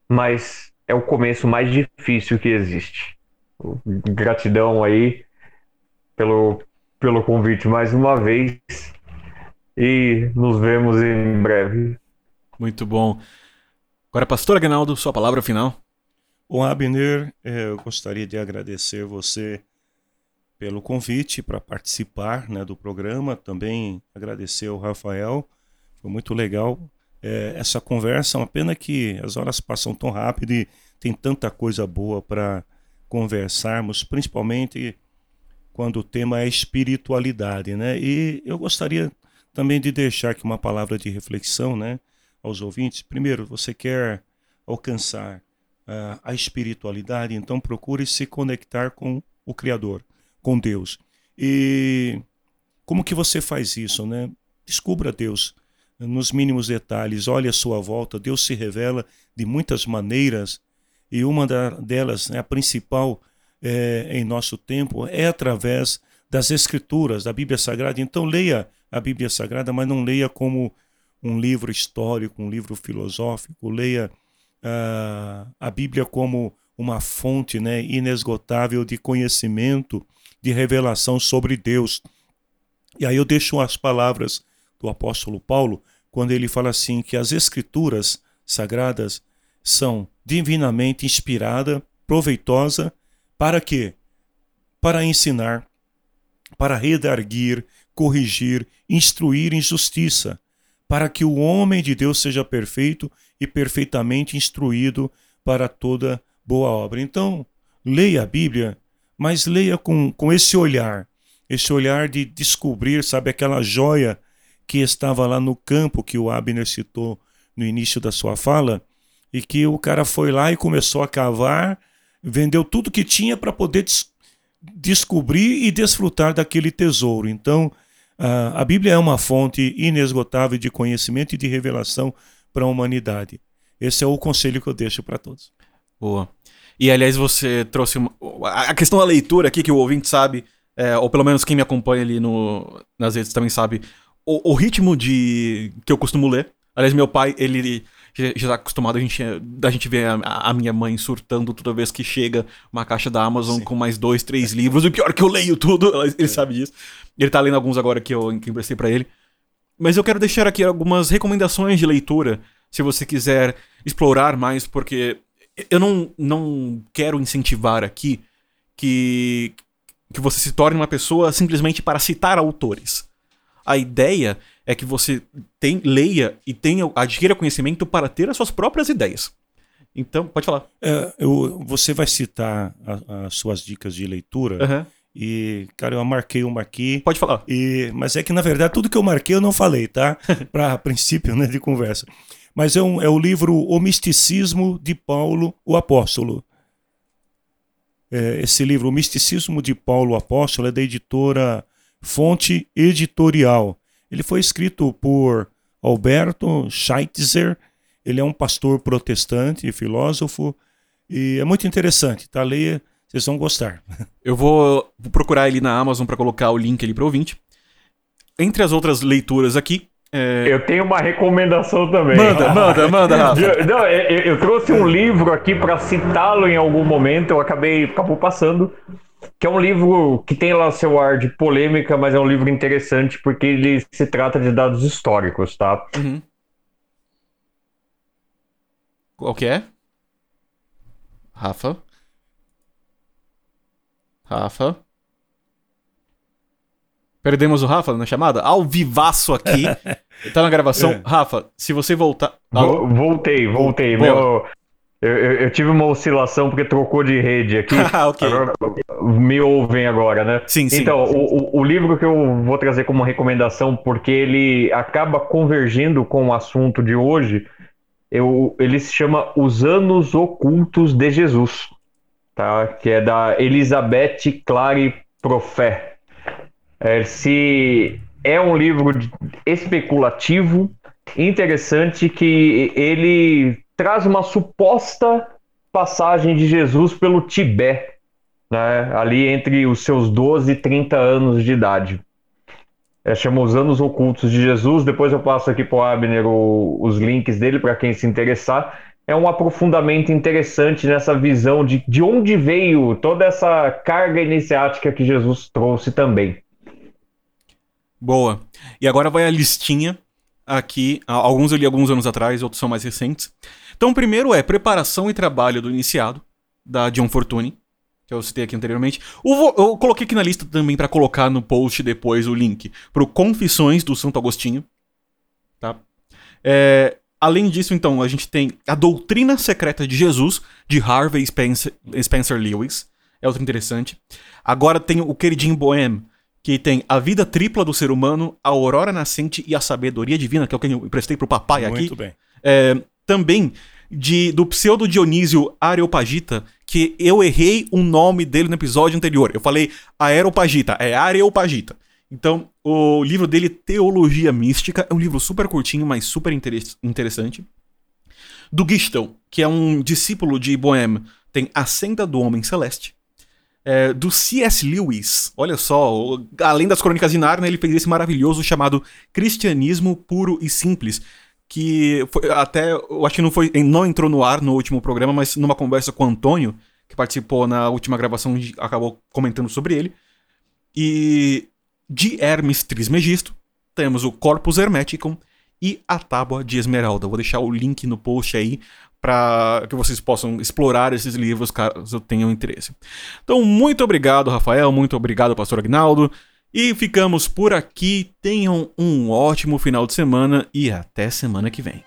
mas é o começo mais difícil que existe. Gratidão aí pelo, pelo convite mais uma vez e nos vemos em breve. Muito bom. Agora, pastor Agnaldo, sua palavra final. Bom, Abner, eh, eu gostaria de agradecer você pelo convite para participar né, do programa. Também agradecer ao Rafael, foi muito legal é, essa conversa. Uma pena que as horas passam tão rápido e tem tanta coisa boa para conversarmos, principalmente quando o tema é espiritualidade, né? E eu gostaria também de deixar aqui uma palavra de reflexão, né, aos ouvintes. Primeiro, você quer alcançar uh, a espiritualidade, então procure se conectar com o Criador, com Deus. E como que você faz isso, né? Descubra Deus nos mínimos detalhes, olhe a sua volta, Deus se revela de muitas maneiras e uma delas, né, a principal é, em nosso tempo, é através das Escrituras, da Bíblia Sagrada. Então leia a Bíblia Sagrada, mas não leia como um livro histórico, um livro filosófico, leia uh, a Bíblia como uma fonte né, inesgotável de conhecimento, de revelação sobre Deus. E aí eu deixo as palavras do apóstolo Paulo, quando ele fala assim que as escrituras sagradas são divinamente inspirada, proveitosa para quê? Para ensinar, para redarguir, corrigir, instruir em justiça, para que o homem de Deus seja perfeito e perfeitamente instruído para toda boa obra. Então, leia a Bíblia, mas leia com, com esse olhar, esse olhar de descobrir, sabe, aquela joia que estava lá no campo que o Abner citou no início da sua fala, e que o cara foi lá e começou a cavar, vendeu tudo que tinha para poder des descobrir e desfrutar daquele tesouro. Então, a, a Bíblia é uma fonte inesgotável de conhecimento e de revelação para a humanidade. Esse é o conselho que eu deixo para todos. Boa. E aliás, você trouxe uma... a questão da leitura aqui, que o ouvinte sabe, é, ou pelo menos quem me acompanha ali no, nas redes também sabe, o, o, ritmo de que eu costumo ler. Aliás, meu pai, ele já está acostumado a gente, a gente ver a, a, minha mãe surtando toda vez que chega uma caixa da Amazon Sim. com mais dois, três livros. E pior é que eu leio tudo, ele é. sabe disso. Ele tá lendo alguns agora que eu que emprestei para ele. Mas eu quero deixar aqui algumas recomendações de leitura, se você quiser explorar mais, porque eu não, não quero incentivar aqui que, que você se torne uma pessoa simplesmente para citar autores. A ideia é que você tem, leia e tenha, adquira conhecimento para ter as suas próprias ideias. Então, pode falar. É, eu, você vai citar a, as suas dicas de leitura. Uhum. E, cara, eu marquei uma aqui. Pode falar. E, mas é que, na verdade, tudo que eu marquei eu não falei, tá? [LAUGHS] Para princípio né, de conversa. Mas é, um, é o livro O Misticismo de Paulo, o Apóstolo. É, esse livro, O Misticismo de Paulo, o Apóstolo, é da editora Fonte Editorial. Ele foi escrito por Alberto Scheitzer. Ele é um pastor protestante e filósofo. E é muito interessante, tá? Leia, vocês vão gostar. [LAUGHS] Eu vou, procurar ele na Amazon para colocar o link ali para o ouvinte. Entre as outras leituras aqui, é... Eu tenho uma recomendação também. Manda, [LAUGHS] manda, manda, Rafa. Eu, não, eu, eu, trouxe um livro aqui para citá-lo em algum momento, eu acabei acabou passando que é um livro que tem lá seu ar de polêmica, mas é um livro interessante porque ele se trata de dados históricos, tá? Uhum. Qual que é? Rafa? Rafa? Perdemos o Rafa na chamada? Ao vivaço aqui. [LAUGHS] tá na gravação. É. Rafa, se você voltar. Voltei, voltei. Meu, eu, eu, eu, tive uma oscilação porque trocou de rede aqui. [LAUGHS] ah, ok. Agora, me ouvem agora, né? Sim, sim. Então, o, o, livro que eu vou trazer como recomendação, porque ele acaba convergindo com o assunto de hoje, eu, ele se chama Os Anos Ocultos de Jesus, tá? que é da Elizabeth Clary Profé. É, se é um livro especulativo, interessante, que ele traz uma suposta passagem de Jesus pelo Tibete. né, ali entre os seus 12 e 30 anos de idade. É, chama Os Anos Ocultos de Jesus. Depois eu passo aqui para o Abner os links dele para quem se interessar. É um aprofundamento interessante nessa visão de, de onde veio toda essa carga iniciática que Jesus trouxe também. Boa. E agora vai a listinha aqui. Alguns eu li alguns anos atrás, outros são mais recentes. Então, o primeiro é Preparação e Trabalho do Iniciado, da John Fortune que eu citei aqui anteriormente. Eu coloquei aqui na lista também para colocar no post depois o link pro Confissões do Santo Agostinho. Tá? É, além disso, então, a gente tem A Doutrina Secreta de Jesus, de Harvey Spencer, Spencer Lewis. É outro interessante. Agora tem o queridinho Bohem, que tem A Vida Tripla do Ser Humano, A Aurora Nascente e a Sabedoria Divina, que é o que eu emprestei pro papai Muito aqui. Muito bem. É, também de, do pseudo Dionísio Areopagita, que eu errei o nome dele no episódio anterior. Eu falei Aeropagita, é Areopagita. Então, o livro dele, Teologia Mística, é um livro super curtinho, mas super interessante. Do Gistel, que é um discípulo de Bohem, tem A Senda do Homem Celeste. É, do C.S. Lewis, olha só, além das Crônicas de Narnia, ele fez esse maravilhoso chamado Cristianismo Puro e Simples, que foi, até, eu acho que não, foi, não entrou no ar no último programa, mas numa conversa com o Antônio, que participou na última gravação, acabou comentando sobre ele. E de Hermes Trismegisto, temos o Corpus Hermeticum e a Tábua de Esmeralda. Vou deixar o link no post aí para que vocês possam explorar esses livros caso tenham interesse. Então, muito obrigado, Rafael, muito obrigado, Pastor Agnaldo. E ficamos por aqui. Tenham um ótimo final de semana e até semana que vem.